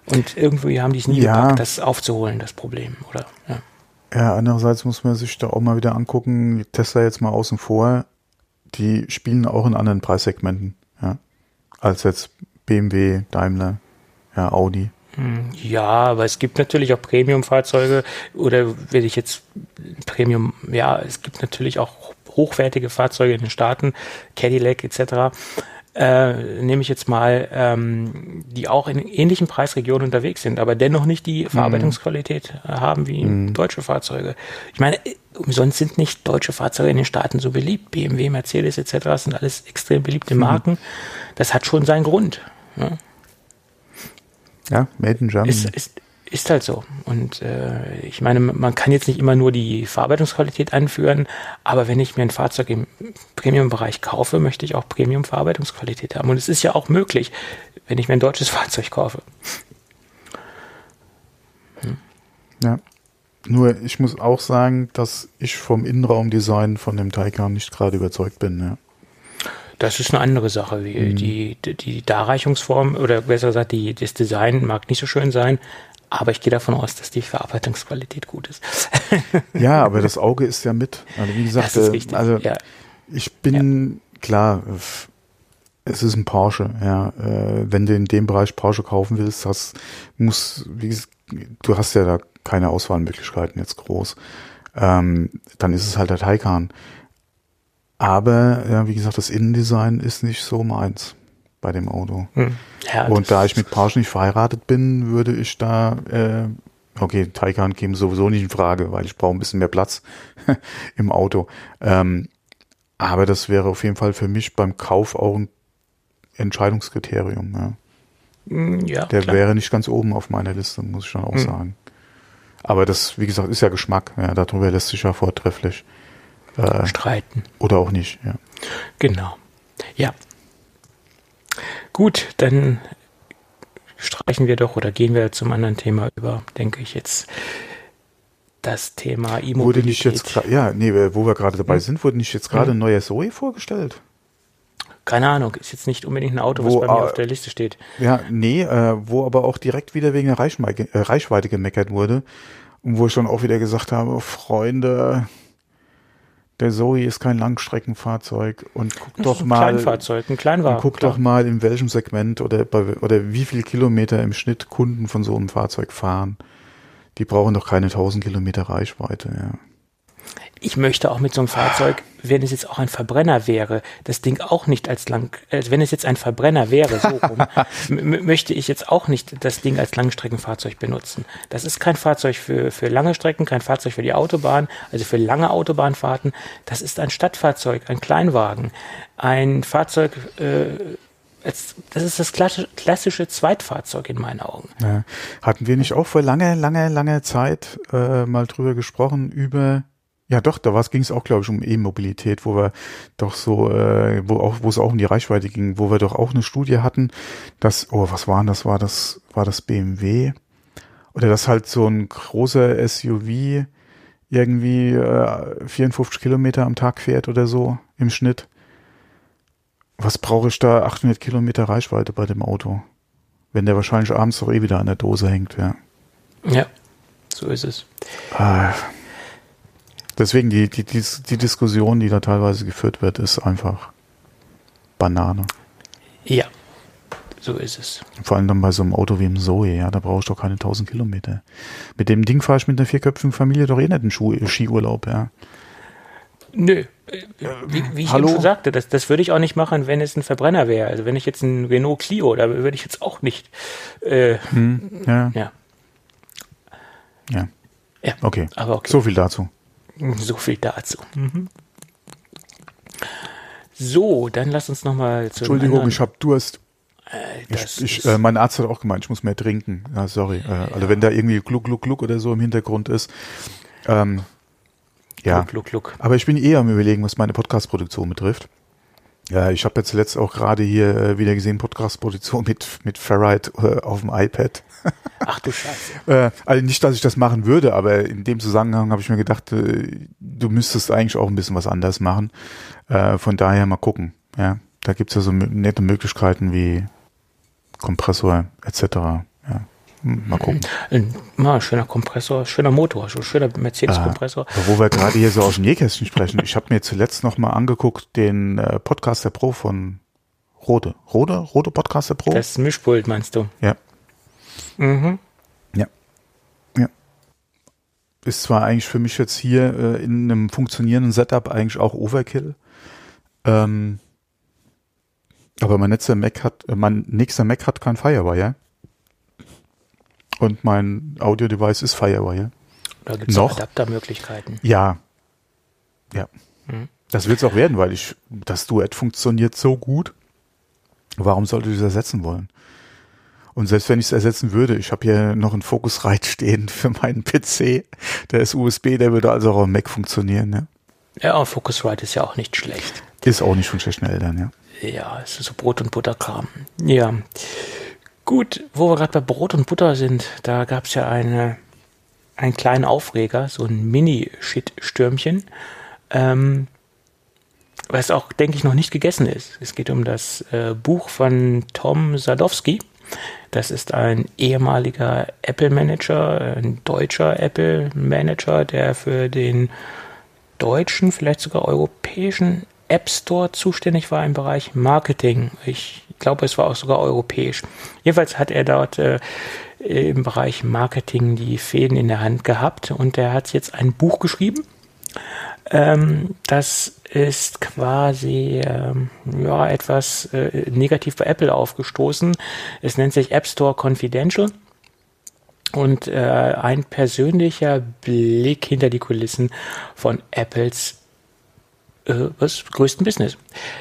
Und irgendwie haben die es nie ja. gepackt, das aufzuholen, das Problem, oder? Ja. ja, andererseits muss man sich da auch mal wieder angucken, Tesla jetzt mal außen vor, die spielen auch in anderen Preissegmenten, ja, als jetzt BMW, Daimler, ja, Audi. Ja, aber es gibt natürlich auch Premium-Fahrzeuge oder will ich jetzt Premium, ja, es gibt natürlich auch hochwertige Fahrzeuge in den Staaten, Cadillac etc. Äh, nehme ich jetzt mal, ähm, die auch in ähnlichen Preisregionen unterwegs sind, aber dennoch nicht die mhm. Verarbeitungsqualität mm. haben wie mm. deutsche Fahrzeuge. Ich meine, umsonst sind nicht deutsche Fahrzeuge in den Staaten so beliebt. BMW, Mercedes etc. sind alles extrem beliebte mhm. Marken. Mm. Das hat schon seinen Grund. Ja. Ja, Made in Germany. Ist, ist, ist halt so. Und äh, ich meine, man kann jetzt nicht immer nur die Verarbeitungsqualität anführen, aber wenn ich mir ein Fahrzeug im Premium-Bereich kaufe, möchte ich auch Premium-Verarbeitungsqualität haben. Und es ist ja auch möglich, wenn ich mir ein deutsches Fahrzeug kaufe. Hm. Ja. Nur ich muss auch sagen, dass ich vom Innenraumdesign von dem Taycan nicht gerade überzeugt bin. Ja. Das ist eine andere Sache. Die, mhm. die, die Darreichungsform oder besser gesagt, die, das Design mag nicht so schön sein, aber ich gehe davon aus, dass die Verarbeitungsqualität gut ist. ja, aber das Auge ist ja mit. Also wie gesagt, äh, also ja. ich bin ja. klar, es ist ein Porsche. Ja, äh, wenn du in dem Bereich Porsche kaufen willst, das muss, wie, du hast ja da keine Auswahlmöglichkeiten jetzt groß. Ähm, dann ist es halt der Taycan. Aber ja, wie gesagt, das Innendesign ist nicht so meins bei dem Auto. Hm. Ja, und da ich mit Porsche nicht verheiratet bin, würde ich da, äh, okay, Taycan käme sowieso nicht in Frage, weil ich brauche ein bisschen mehr Platz im Auto. Ähm, aber das wäre auf jeden Fall für mich beim Kauf auch ein Entscheidungskriterium. Ja. Hm, ja, Der klar. wäre nicht ganz oben auf meiner Liste, muss ich dann auch hm. sagen. Aber das, wie gesagt, ist ja Geschmack. Ja, darüber lässt sich ja vortrefflich äh, streiten. Oder auch nicht, ja. Genau. Ja. Gut, dann streichen wir doch oder gehen wir zum anderen Thema über, denke ich jetzt. Das Thema E-Mobilität. Wurde nicht jetzt, ja, nee, wo wir gerade dabei hm? sind, wurde nicht jetzt gerade hm. ein neuer Zoe vorgestellt? Keine Ahnung, ist jetzt nicht unbedingt ein Auto, was wo, bei mir äh, auf der Liste steht. Ja, nee, äh, wo aber auch direkt wieder wegen der Reichweite, äh, Reichweite gemeckert wurde. Und wo ich schon auch wieder gesagt habe, Freunde, der Zoe ist kein Langstreckenfahrzeug und guck das doch ein mal. Kleinfahrzeug, ein Kleinwagen. guck klar. doch mal, in welchem Segment oder, oder wie viel Kilometer im Schnitt Kunden von so einem Fahrzeug fahren. Die brauchen doch keine 1000 Kilometer Reichweite, ja ich möchte auch mit so einem Fahrzeug, wenn es jetzt auch ein Verbrenner wäre, das Ding auch nicht als lang, also wenn es jetzt ein Verbrenner wäre, so rum, möchte ich jetzt auch nicht das Ding als Langstreckenfahrzeug benutzen. Das ist kein Fahrzeug für, für lange Strecken, kein Fahrzeug für die Autobahn, also für lange Autobahnfahrten. Das ist ein Stadtfahrzeug, ein Kleinwagen, ein Fahrzeug, äh, das ist das klassische Zweitfahrzeug in meinen Augen. Ja. Hatten wir nicht auch vor langer, langer, langer Zeit äh, mal drüber gesprochen, über ja, doch, da ging es auch, glaube ich, um E-Mobilität, wo wir doch so, äh, wo auch, wo es auch um die Reichweite ging, wo wir doch auch eine Studie hatten, dass, oh, was war denn das? War das, war das BMW? Oder dass halt so ein großer SUV irgendwie äh, 54 Kilometer am Tag fährt oder so im Schnitt. Was brauche ich da 800 Kilometer Reichweite bei dem Auto? Wenn der wahrscheinlich abends doch eh wieder an der Dose hängt, ja. Ja, So ist es. Ah. Deswegen die, die, die, die Diskussion, die da teilweise geführt wird, ist einfach Banane. Ja, so ist es. Vor allem dann bei so einem Auto wie dem Zoe, ja, da brauche ich doch keine 1000 Kilometer. Mit dem Ding fahre ich mit einer vierköpfigen Familie doch eh nicht einen Schuh, Skiurlaub, ja. Nö, wie, wie ich Hallo? eben schon sagte, das, das würde ich auch nicht machen, wenn es ein Verbrenner wäre. Also wenn ich jetzt ein Renault Clio, da würde ich jetzt auch nicht. Äh, Hm, ja, ja, ja. ja, Okay. aber okay. So viel dazu. So viel dazu. Mhm. So, dann lass uns nochmal zu. Entschuldigung, ich habe Durst. das Ich, ich, äh, mein Arzt hat auch gemeint, ich muss mehr trinken. Ja, sorry. Äh, also wenn da irgendwie Gluck, Gluck, Gluck oder so im Hintergrund ist. Ähm, ja. Look, look, look. Aber ich bin eh am überlegen, was meine Podcast-Produktion betrifft. Ja, ich habe jetzt zuletzt auch gerade hier äh, wieder gesehen, Podcast-Produktion mit, mit Ferrite äh, auf dem iPad. Ach du Scheiße. Äh, also nicht, dass ich das machen würde, aber in dem Zusammenhang habe ich mir gedacht, äh, du müsstest eigentlich auch ein bisschen was anders machen. Äh, von daher mal gucken. Ja, da gibt's ja so nette Möglichkeiten wie Kompressor etc. Ja, mal gucken. Ein mal, schöner Kompressor, schöner Motor, schöner Mercedes-Kompressor. Aber wo wir gerade hier so aus dem Nähkästchen sprechen, ich habe mir zuletzt noch mal angeguckt den äh, Podcaster Pro von Rode. Rode? Rode Podcaster Pro? Das Mischpult meinst du? ja. Mhm. Ja. Ja. Ist zwar eigentlich für mich jetzt hier äh, in einem funktionierenden Setup eigentlich auch Overkill. Ähm, aber mein nächster Mac hat, äh, mein nächster Mac hat kein Firewire. Und mein Audio-Device ist Firewire. Da gibt es Noch? Adaptermöglichkeiten. Ja. Ja. Mhm. Das wird es auch werden, weil ich, das Duett funktioniert so gut. Warum sollte ich es ersetzen wollen? Und selbst wenn ich es ersetzen würde, ich habe hier noch einen Focusrite stehen für meinen PC. Der ist USB, der würde also auch am Mac funktionieren. Ja. Ja, Focusrite ist ja auch nicht schlecht. Ist auch nicht von schlechten Eltern, ja. Ja, es ist so Brot- und Butterkram. Ja. Gut, wo wir gerade bei Brot und Butter sind, da gab es ja eine, einen kleinen Aufreger, so ein Mini-Shit-Stürmchen, ähm, was auch, denke ich, noch nicht gegessen ist. Es geht um das äh, Buch von Tom Sadowski. Das ist ein ehemaliger Apple-Manager, ein deutscher Apple-Manager, der für den deutschen, vielleicht sogar europäischen App Store zuständig war im Bereich Marketing. Ich glaube, es war auch sogar europäisch. Jedenfalls hat er dort äh, im Bereich Marketing die Fäden in der Hand gehabt und er hat jetzt ein Buch geschrieben. Ähm, das ist quasi ähm, ja, etwas äh, negativ bei Apple aufgestoßen. Es nennt sich App Store Confidential und äh, ein persönlicher Blick hinter die Kulissen von Apples äh, was größten Business.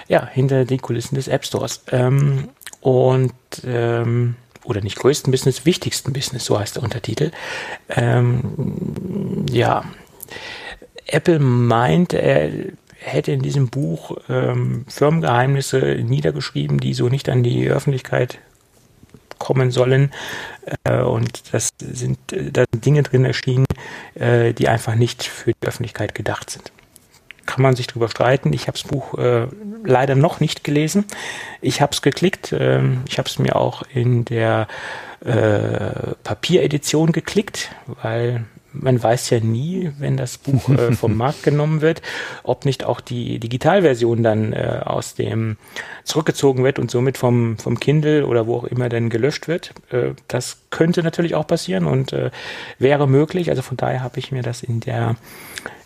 Ja, hinter die Kulissen des App Stores. Ähm, und ähm, oder nicht größten Business, wichtigsten Business, so heißt der Untertitel. Ähm, ja, Apple meint, er hätte in diesem Buch ähm, Firmengeheimnisse niedergeschrieben, die so nicht an die Öffentlichkeit kommen sollen. Äh, und das sind, äh, da sind Dinge drin erschienen, äh, die einfach nicht für die Öffentlichkeit gedacht sind. Kann man sich drüber streiten. Ich habe das Buch äh, leider noch nicht gelesen. Ich habe es geklickt. ähm, ich habe es mir auch in der äh, Papieredition geklickt, weil man weiß ja nie, wenn das Buch äh, vom Markt genommen wird, ob nicht auch die Digitalversion dann äh, aus dem zurückgezogen wird und somit vom, vom Kindle oder wo auch immer dann gelöscht wird. Äh, das könnte natürlich auch passieren und äh, wäre möglich. Also von daher habe ich mir das in der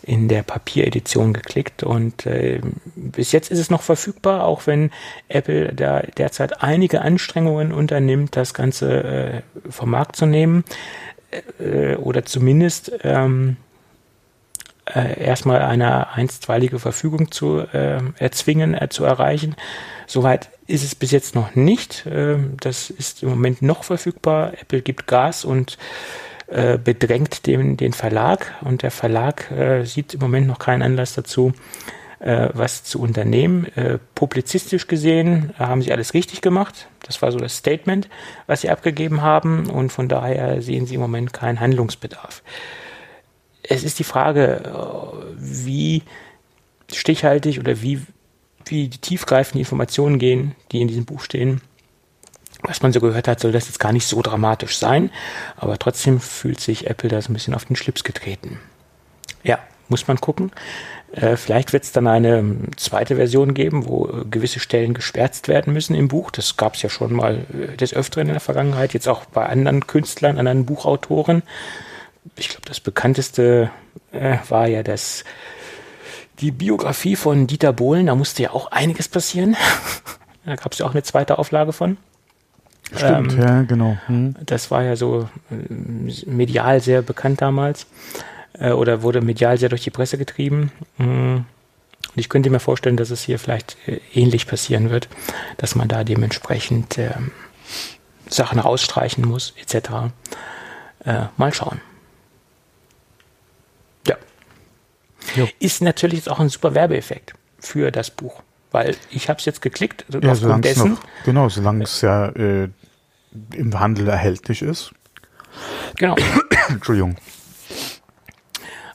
in der Papieredition geklickt und äh, bis jetzt ist es noch verfügbar, auch wenn Apple da derzeit einige Anstrengungen unternimmt, das Ganze äh, vom Markt zu nehmen äh, oder zumindest ähm, äh, erstmal eine einstweilige Verfügung zu äh, erzwingen, äh, zu erreichen. Soweit ist es bis jetzt noch nicht. Äh, das ist im Moment noch verfügbar. Apple gibt Gas und äh, bedrängt den, den Verlag und der Verlag äh, sieht im Moment noch keinen Anlass dazu, äh, was zu unternehmen. Äh, publizistisch gesehen äh, haben sie alles richtig gemacht. Das war so das Statement, was sie abgegeben haben und von daher sehen sie im Moment keinen Handlungsbedarf. Es ist die Frage, wie stichhaltig oder wie, wie tiefgreifend die Informationen gehen, die in diesem Buch stehen. Was man so gehört hat, soll das jetzt gar nicht so dramatisch sein, aber trotzdem fühlt sich Apple da so ein bisschen auf den Schlips getreten. Ja, muss man gucken. Äh, vielleicht wird es dann eine ähm, zweite Version geben, wo äh, gewisse Stellen gesperrt werden müssen im Buch. Das gab es ja schon mal äh, des Öfteren in der Vergangenheit, jetzt auch bei anderen Künstlern, anderen Buchautoren. Ich glaube, das bekannteste äh, war ja das die Biografie von Dieter Bohlen. Da musste ja auch einiges passieren. da gab es ja auch eine zweite Auflage von. Stimmt, ähm, ja, genau. Hm. Das war ja so medial sehr bekannt damals äh, oder wurde medial sehr durch die Presse getrieben. Mm. Und ich könnte mir vorstellen, dass es hier vielleicht äh, ähnlich passieren wird, dass man da dementsprechend äh, Sachen rausstreichen muss, etc. Äh, mal schauen. Ja. Jo. Ist natürlich auch ein super Werbeeffekt für das Buch, weil ich habe es jetzt geklickt ja, aufgrund dessen. Noch, genau, solange es ja äh, im Handel erhältlich ist. Genau. Entschuldigung.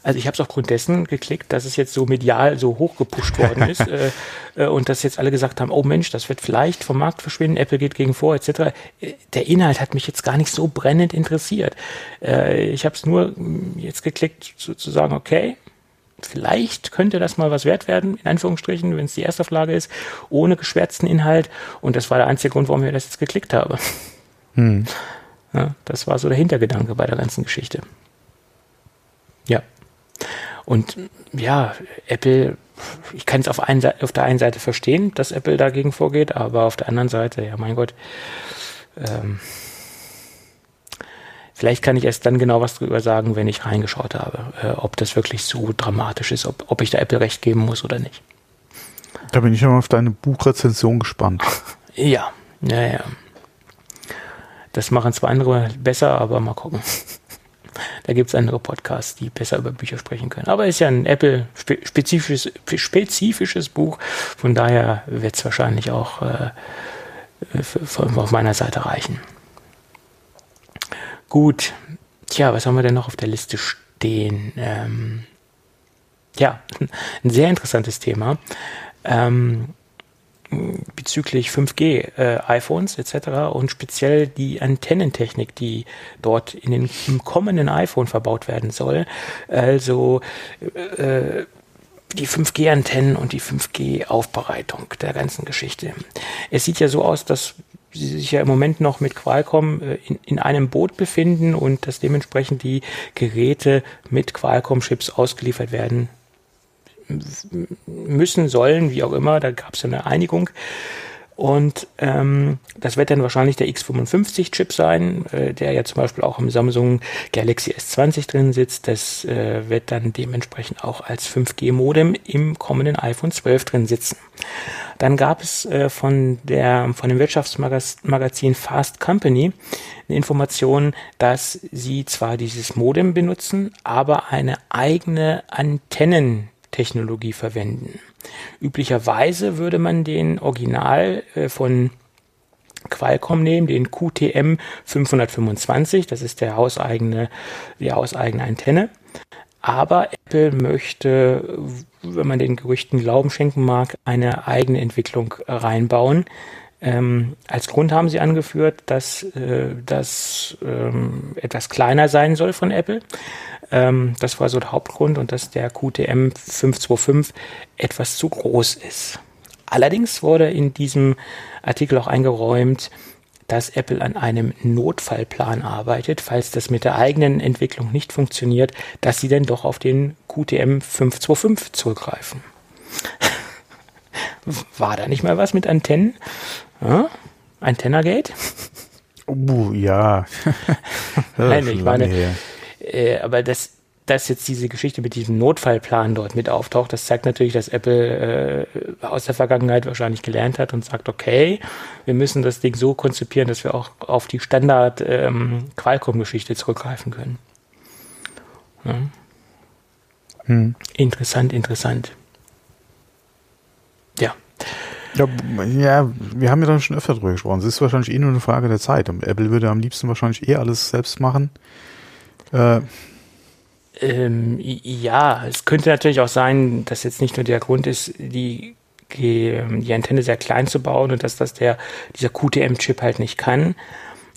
Also ich habe es aufgrund dessen geklickt, dass es jetzt so medial so hochgepusht worden ist äh, äh, und dass jetzt alle gesagt haben, oh Mensch, das wird vielleicht vom Markt verschwinden, Apple geht gegen vor, etc. Äh, der Inhalt hat mich jetzt gar nicht so brennend interessiert. Äh, ich habe es nur hm, jetzt geklickt, sozusagen, okay, vielleicht könnte das mal was wert werden, in Anführungsstrichen, wenn es die erste Auflage ist, ohne geschwärzten Inhalt. Und das war der einzige Grund, warum ich das jetzt geklickt habe. Hm. Ja, das war so der Hintergedanke bei der ganzen Geschichte. Ja. Und ja, Apple, ich kann es auf, auf der einen Seite verstehen, dass Apple dagegen vorgeht, aber auf der anderen Seite, ja, mein Gott, ähm, vielleicht kann ich erst dann genau was drüber sagen, wenn ich reingeschaut habe, äh, ob das wirklich so dramatisch ist, ob, ob ich da Apple recht geben muss oder nicht. Da bin ich immer auf deine Buchrezension gespannt. Ja, ja, ja. Das machen zwar andere besser, aber mal gucken. Da gibt es andere Podcasts, die besser über Bücher sprechen können. Aber es ist ja ein Apple-spezifisches spezifisches Buch. Von daher wird es wahrscheinlich auch äh, auf meiner Seite reichen. Gut. Tja, was haben wir denn noch auf der Liste stehen? Ähm, ja, ein sehr interessantes Thema. Ähm, bezüglich 5G äh, iPhones etc. und speziell die Antennentechnik, die dort in den im kommenden iPhone verbaut werden soll. Also äh, die 5G-Antennen und die 5G-Aufbereitung der ganzen Geschichte. Es sieht ja so aus, dass sie sich ja im Moment noch mit Qualcomm äh, in, in einem Boot befinden und dass dementsprechend die Geräte mit Qualcomm-Chips ausgeliefert werden müssen, sollen, wie auch immer, da gab es eine Einigung. Und ähm, das wird dann wahrscheinlich der X55-Chip sein, äh, der ja zum Beispiel auch im Samsung Galaxy S20 drin sitzt. Das äh, wird dann dementsprechend auch als 5G-Modem im kommenden iPhone 12 drin sitzen. Dann gab es äh, von, der, von dem Wirtschaftsmagazin Fast Company eine Information, dass sie zwar dieses Modem benutzen, aber eine eigene Antennen Technologie verwenden. Üblicherweise würde man den Original äh, von Qualcomm nehmen, den QTM 525, das ist der hauseigene, die hauseigene Antenne. Aber Apple möchte, wenn man den Gerüchten Glauben schenken mag, eine eigene Entwicklung reinbauen. Ähm, als Grund haben sie angeführt, dass äh, das ähm, etwas kleiner sein soll von Apple. Ähm, das war so der Hauptgrund und dass der QTM 525 etwas zu groß ist. Allerdings wurde in diesem Artikel auch eingeräumt, dass Apple an einem Notfallplan arbeitet, falls das mit der eigenen Entwicklung nicht funktioniert, dass sie dann doch auf den QTM 525 zurückgreifen. War da nicht mal was mit Antennen? Ja? Antennagate? Uh, ja. Nein, ich meine, äh, aber dass, dass jetzt diese Geschichte mit diesem Notfallplan dort mit auftaucht, das zeigt natürlich, dass Apple äh, aus der Vergangenheit wahrscheinlich gelernt hat und sagt, okay, wir müssen das Ding so konzipieren, dass wir auch auf die Standard ähm, Qualcomm-Geschichte zurückgreifen können. Ja. Hm. Interessant, interessant. Ja. Ja, ja, wir haben ja dann schon öfter drüber gesprochen. Es ist wahrscheinlich eh nur eine Frage der Zeit. Und Apple würde am liebsten wahrscheinlich eh alles selbst machen. Äh, ähm, ja, es könnte natürlich auch sein, dass jetzt nicht nur der Grund ist, die die Antenne sehr klein zu bauen und dass das der, dieser QTM-Chip halt nicht kann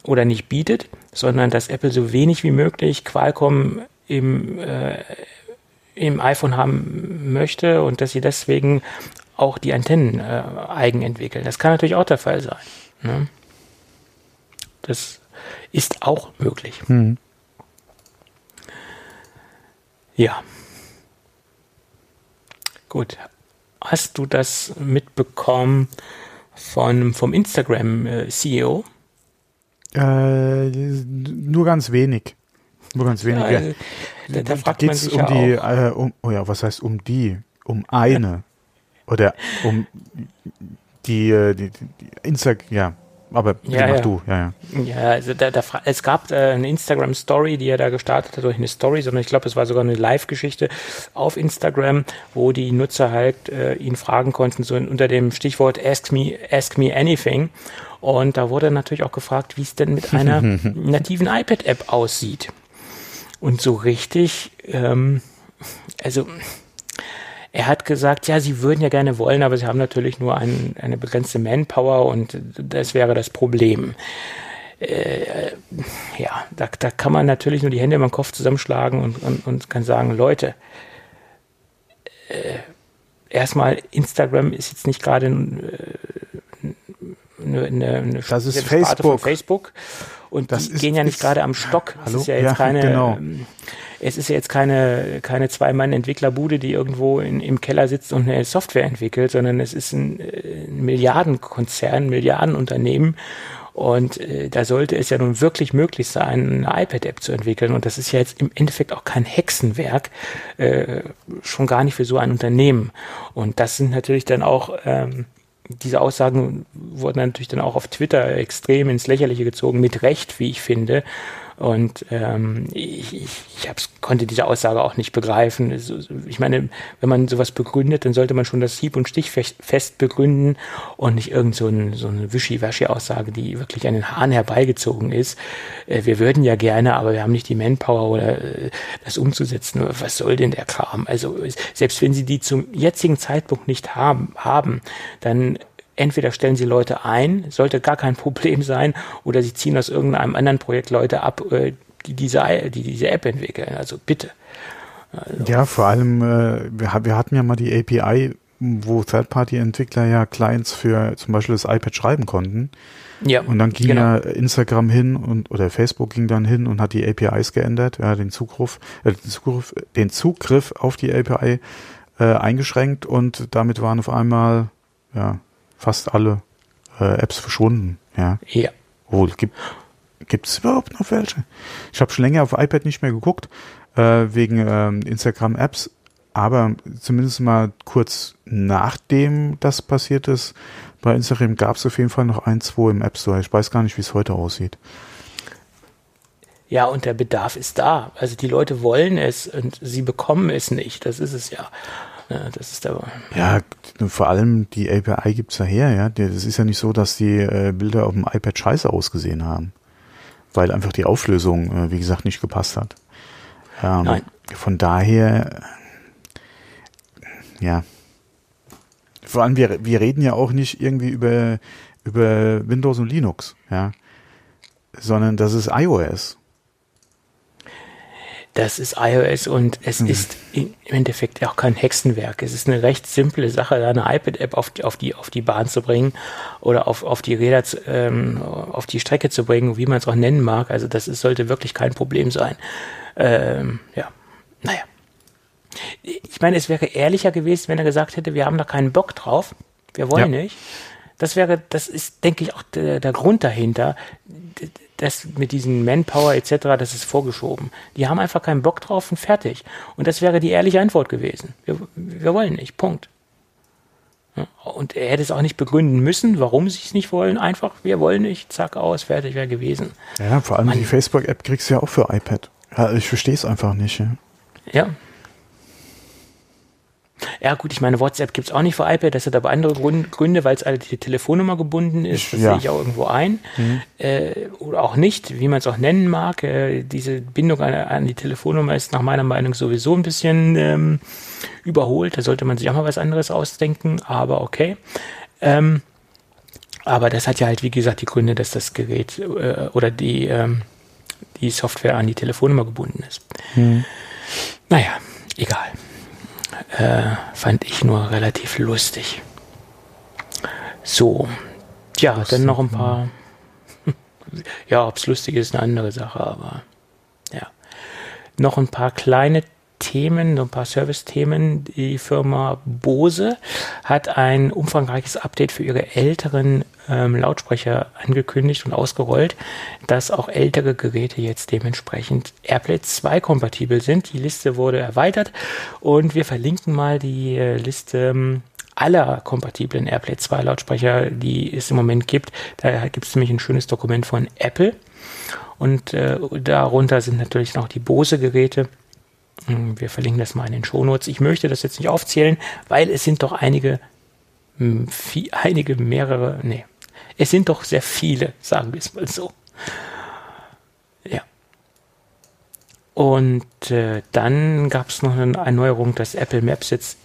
oder nicht bietet, sondern dass Apple so wenig wie möglich Qualcomm im, äh, im iPhone haben möchte und dass sie deswegen auch die Antennen äh, eigen entwickeln. Das kann natürlich auch der Fall sein. Ne? Das ist auch möglich. Hm. Ja. Gut. Hast du das mitbekommen von, vom Instagram-CEO? Äh, nur ganz wenig. Nur ganz wenig. Ja, ja. Da, da fragt man sich um ja die, äh, um, oh ja, was heißt um die? Um eine. Oder um die, äh, die, die, die Instagram, ja, aber ja, mach ja. du, ja, ja. Ja, also da, da, es gab äh, eine Instagram-Story, die er da gestartet hat, durch eine Story, sondern ich glaube, es war sogar eine Live-Geschichte auf Instagram, wo die Nutzer halt äh, ihn fragen konnten, so unter dem Stichwort Ask me, ask me anything. Und da wurde natürlich auch gefragt, wie es denn mit einer nativen iPad-App aussieht. Und so richtig, ähm, also er hat gesagt, ja, sie würden ja gerne wollen, aber sie haben natürlich nur ein, eine begrenzte Manpower und das wäre das Problem. Äh, ja, da, da kann man natürlich nur die Hände im Kopf zusammenschlagen und, und, und kann sagen, Leute, äh, erstmal Instagram ist jetzt nicht gerade äh, eine, eine, das ist Facebook. Facebook und das die ist, gehen ja nicht gerade am Stock. Hallo? ist ja jetzt ja, keine, genau. ähm, es ist ja jetzt keine, keine Zwei-Mann-Entwicklerbude, die irgendwo in, im Keller sitzt und eine Software entwickelt, sondern es ist ein, äh, ein Milliardenkonzern, Milliardenunternehmen. Und äh, da sollte es ja nun wirklich möglich sein, eine iPad-App zu entwickeln. Und das ist ja jetzt im Endeffekt auch kein Hexenwerk, äh, schon gar nicht für so ein Unternehmen. Und das sind natürlich dann auch ähm, diese Aussagen wurden natürlich dann auch auf Twitter extrem ins Lächerliche gezogen, mit Recht, wie ich finde. Und ähm, ich, ich, ich hab's, konnte diese Aussage auch nicht begreifen. Ich meine, wenn man sowas begründet, dann sollte man schon das Hieb- und Stichfest begründen und nicht irgend so, ein, so eine Wischi-Waschi-Aussage, die wirklich an den Haaren herbeigezogen ist. Äh, wir würden ja gerne, aber wir haben nicht die Manpower oder äh, das umzusetzen. Was soll denn der Kram? Also selbst wenn sie die zum jetzigen Zeitpunkt nicht haben, haben dann entweder stellen sie Leute ein, sollte gar kein Problem sein, oder sie ziehen aus irgendeinem anderen Projekt Leute ab, äh, die diese, die diese App entwickeln. Also bitte. Also. Ja, vor allem, äh, wir, wir hatten ja mal die API, wo Third-Party-Entwickler ja Clients für zum Beispiel das iPad schreiben konnten. Ja. Und dann ging genau. ja Instagram hin und oder Facebook ging dann hin und hat die APIs geändert, ja, den Zugriff, äh, den Zugriff, den Zugriff auf die API äh, eingeschränkt und damit waren auf einmal ja fast alle äh, Apps verschwunden. Ja. Ja. Wohl, gibt es überhaupt noch welche? Ich habe schon länger auf iPad nicht mehr geguckt, äh, wegen ähm, Instagram-Apps, aber zumindest mal kurz nachdem das passiert ist, bei Instagram gab es auf jeden Fall noch ein, zwei im App Store. Ich weiß gar nicht, wie es heute aussieht. Ja, und der Bedarf ist da. Also die Leute wollen es und sie bekommen es nicht. Das ist es ja. Ja, das ist aber. Ja, vor allem die API gibt's daher, ja. Das ist ja nicht so, dass die äh, Bilder auf dem iPad scheiße ausgesehen haben. Weil einfach die Auflösung, äh, wie gesagt, nicht gepasst hat. Ähm, Nein. Von daher, ja. Vor allem, wir, wir reden ja auch nicht irgendwie über, über Windows und Linux, ja. Sondern das ist iOS. Das ist iOS und es mhm. ist im Endeffekt auch kein Hexenwerk. Es ist eine recht simple Sache, da eine iPad-App auf, auf, die, auf die Bahn zu bringen oder auf, auf die Räder, zu, ähm, auf die Strecke zu bringen, wie man es auch nennen mag. Also das ist, sollte wirklich kein Problem sein. Ähm, ja, naja. Ich meine, es wäre ehrlicher gewesen, wenn er gesagt hätte, wir haben da keinen Bock drauf. Wir wollen ja. nicht. Das wäre, das ist, denke ich, auch der, der Grund dahinter das mit diesen Manpower etc., das ist vorgeschoben. Die haben einfach keinen Bock drauf und fertig. Und das wäre die ehrliche Antwort gewesen. Wir, wir wollen nicht. Punkt. Und er hätte es auch nicht begründen müssen, warum sie es nicht wollen. Einfach, wir wollen nicht, zack, aus, fertig wäre gewesen. Ja, vor allem Man, die Facebook-App kriegst du ja auch für iPad. Ich verstehe es einfach nicht. Ja. ja. Ja gut, ich meine, WhatsApp gibt es auch nicht für iPad, das hat aber andere Gründe, weil es alle die Telefonnummer gebunden ist, das ja. sehe ich auch irgendwo ein. Mhm. Äh, oder auch nicht, wie man es auch nennen mag. Äh, diese Bindung an, an, die Telefonnummer ist nach meiner Meinung sowieso ein bisschen ähm, überholt. Da sollte man sich auch mal was anderes ausdenken, aber okay. Ähm, aber das hat ja halt, wie gesagt, die Gründe, dass das Gerät äh, oder die, ähm, die Software an die Telefonnummer gebunden ist. Mhm. Naja, egal äh, fand ich nur relativ lustig. So, ja, dann noch ein paar. Ja, ob es lustig ist, eine andere Sache, aber ja. Noch ein paar kleine Themen, ein paar Service-Themen. Die Firma Bose hat ein umfangreiches Update für ihre älteren ähm, Lautsprecher angekündigt und ausgerollt, dass auch ältere Geräte jetzt dementsprechend AirPlay 2 kompatibel sind. Die Liste wurde erweitert und wir verlinken mal die äh, Liste ähm, aller kompatiblen AirPlay 2 Lautsprecher, die es im Moment gibt. Da gibt es nämlich ein schönes Dokument von Apple. Und äh, darunter sind natürlich noch die Bose-Geräte. Hm, wir verlinken das mal in den Shownotes. Ich möchte das jetzt nicht aufzählen, weil es sind doch einige, hm, viel, einige mehrere, nee, es sind doch sehr viele, sagen wir es mal so. Ja. Und äh, dann gab es noch eine Erneuerung, dass Apple Maps jetzt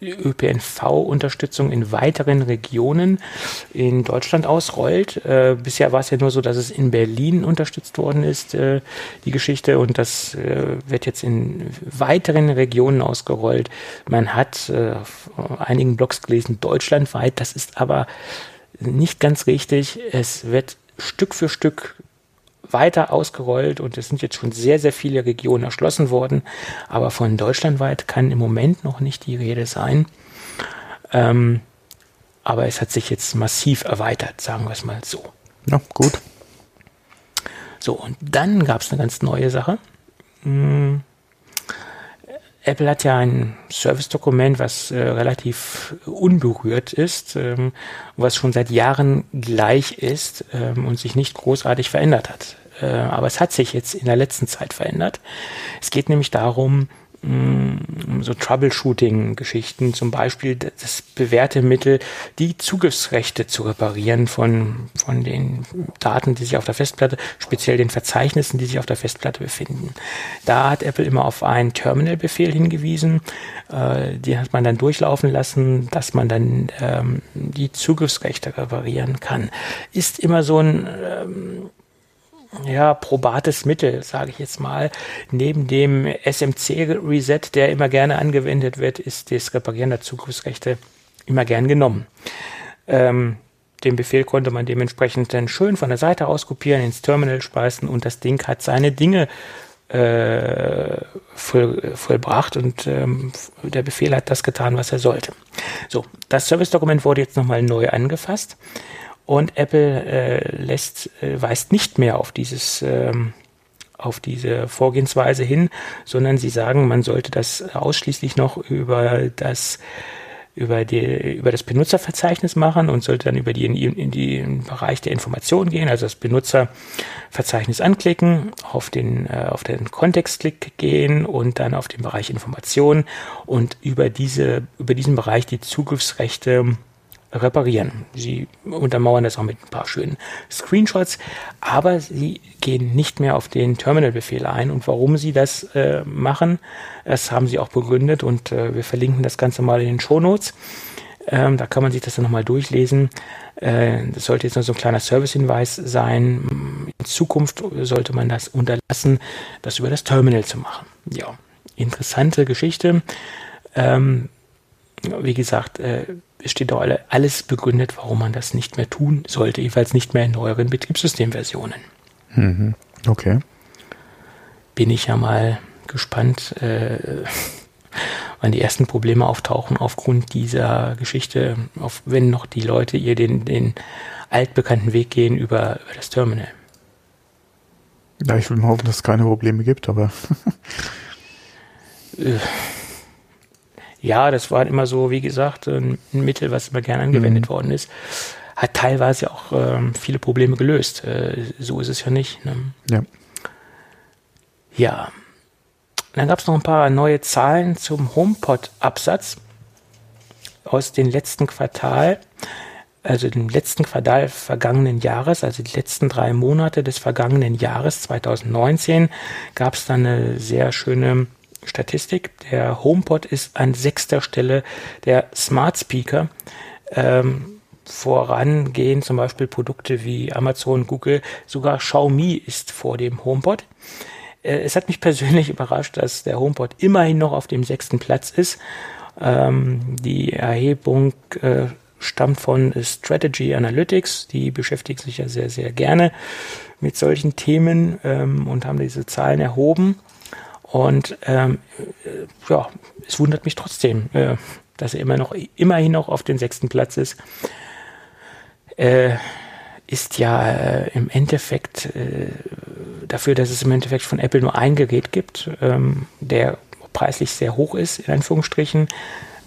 ÖPNV-Unterstützung in weiteren Regionen in Deutschland ausrollt. Äh, bisher war es ja nur so, dass es in Berlin unterstützt worden ist, äh, die Geschichte, und das äh, wird jetzt in weiteren Regionen ausgerollt. Man hat äh, auf einigen Blogs gelesen, deutschlandweit, das ist aber nicht ganz richtig. Es wird Stück für Stück weiter ausgerollt und es sind jetzt schon sehr, sehr viele Regionen erschlossen worden. Aber von deutschlandweit kann im Moment noch nicht die Rede sein. Ähm, aber es hat sich jetzt massiv erweitert, sagen wir es mal so. Ja, gut. So, und dann gab es eine ganz neue Sache. Hm, Apple hat ja ein Service-Dokument, was äh, relativ unberührt ist, ähm, was schon seit Jahren gleich ist ähm, und sich nicht großartig verändert hat. Äh, aber es hat sich jetzt in der letzten Zeit verändert. Es geht nämlich darum, so Troubleshooting-Geschichten, zum Beispiel das bewährte Mittel, die Zugriffsrechte zu reparieren von, von den Daten, die sich auf der Festplatte, speziell den Verzeichnissen, die sich auf der Festplatte befinden. Da hat Apple immer auf einen Terminal-Befehl hingewiesen, äh, die hat man dann durchlaufen lassen, dass man dann ähm, die Zugriffsrechte reparieren kann. Ist immer so ein ähm, ja, probates Mittel, sage ich jetzt mal. Neben dem SMC-Reset, der immer gerne angewendet wird, ist das Reparieren der Zugriffsrechte immer gern genommen. Ähm, den Befehl konnte man dementsprechend dann schön von der Seite aus kopieren, ins Terminal speisen und das Ding hat seine Dinge äh, voll, vollbracht und ähm, der Befehl hat das getan, was er sollte. So, das Service-Dokument wurde jetzt nochmal neu angefasst und Apple äh, lässt, äh, weist nicht mehr auf dieses ähm, auf diese Vorgehensweise hin, sondern sie sagen, man sollte das ausschließlich noch über das über, die, über das Benutzerverzeichnis machen und sollte dann über die in, in den Bereich der Information gehen, also das Benutzerverzeichnis anklicken, auf den, äh, auf den Kontextklick gehen und dann auf den Bereich Information und über diese, über diesen Bereich die Zugriffsrechte reparieren. Sie untermauern das auch mit ein paar schönen Screenshots, aber sie gehen nicht mehr auf den Terminal-Befehl ein. Und warum sie das äh, machen, das haben sie auch begründet und äh, wir verlinken das Ganze mal in den Shownotes. Ähm, da kann man sich das dann nochmal durchlesen. Äh, das sollte jetzt noch so ein kleiner Service-Hinweis sein. In Zukunft sollte man das unterlassen, das über das Terminal zu machen. Ja, interessante Geschichte. Ähm, wie gesagt, äh, steht auch alles begründet, warum man das nicht mehr tun sollte, jedenfalls nicht mehr in neueren Betriebssystemversionen. Mhm. Okay. Bin ich ja mal gespannt, äh, wann die ersten Probleme auftauchen aufgrund dieser Geschichte, auf, wenn noch die Leute ihr den, den altbekannten Weg gehen über, über das Terminal. Ja, ich will mal hoffen, dass es keine Probleme gibt, aber. Ja, das war immer so, wie gesagt, ein Mittel, was immer gern angewendet mhm. worden ist. Hat teilweise auch ähm, viele Probleme gelöst. Äh, so ist es ja nicht. Ne? Ja. Ja. dann gab es noch ein paar neue Zahlen zum HomePod-Absatz aus dem letzten Quartal, also dem letzten Quartal vergangenen Jahres, also die letzten drei Monate des vergangenen Jahres 2019, gab es dann eine sehr schöne Statistik. Der HomePod ist an sechster Stelle der Smart Speaker. Ähm, vorangehen zum Beispiel Produkte wie Amazon, Google, sogar Xiaomi ist vor dem HomePod. Äh, es hat mich persönlich überrascht, dass der HomePod immerhin noch auf dem sechsten Platz ist. Ähm, die Erhebung äh, stammt von Strategy Analytics. Die beschäftigen sich ja sehr, sehr gerne mit solchen Themen ähm, und haben diese Zahlen erhoben. Und ähm, äh, ja, es wundert mich trotzdem, äh, dass er immer noch, immerhin noch auf dem sechsten Platz ist. Äh, ist ja äh, im Endeffekt äh, dafür, dass es im Endeffekt von Apple nur ein Gerät gibt, ähm, der preislich sehr hoch ist, in Anführungsstrichen.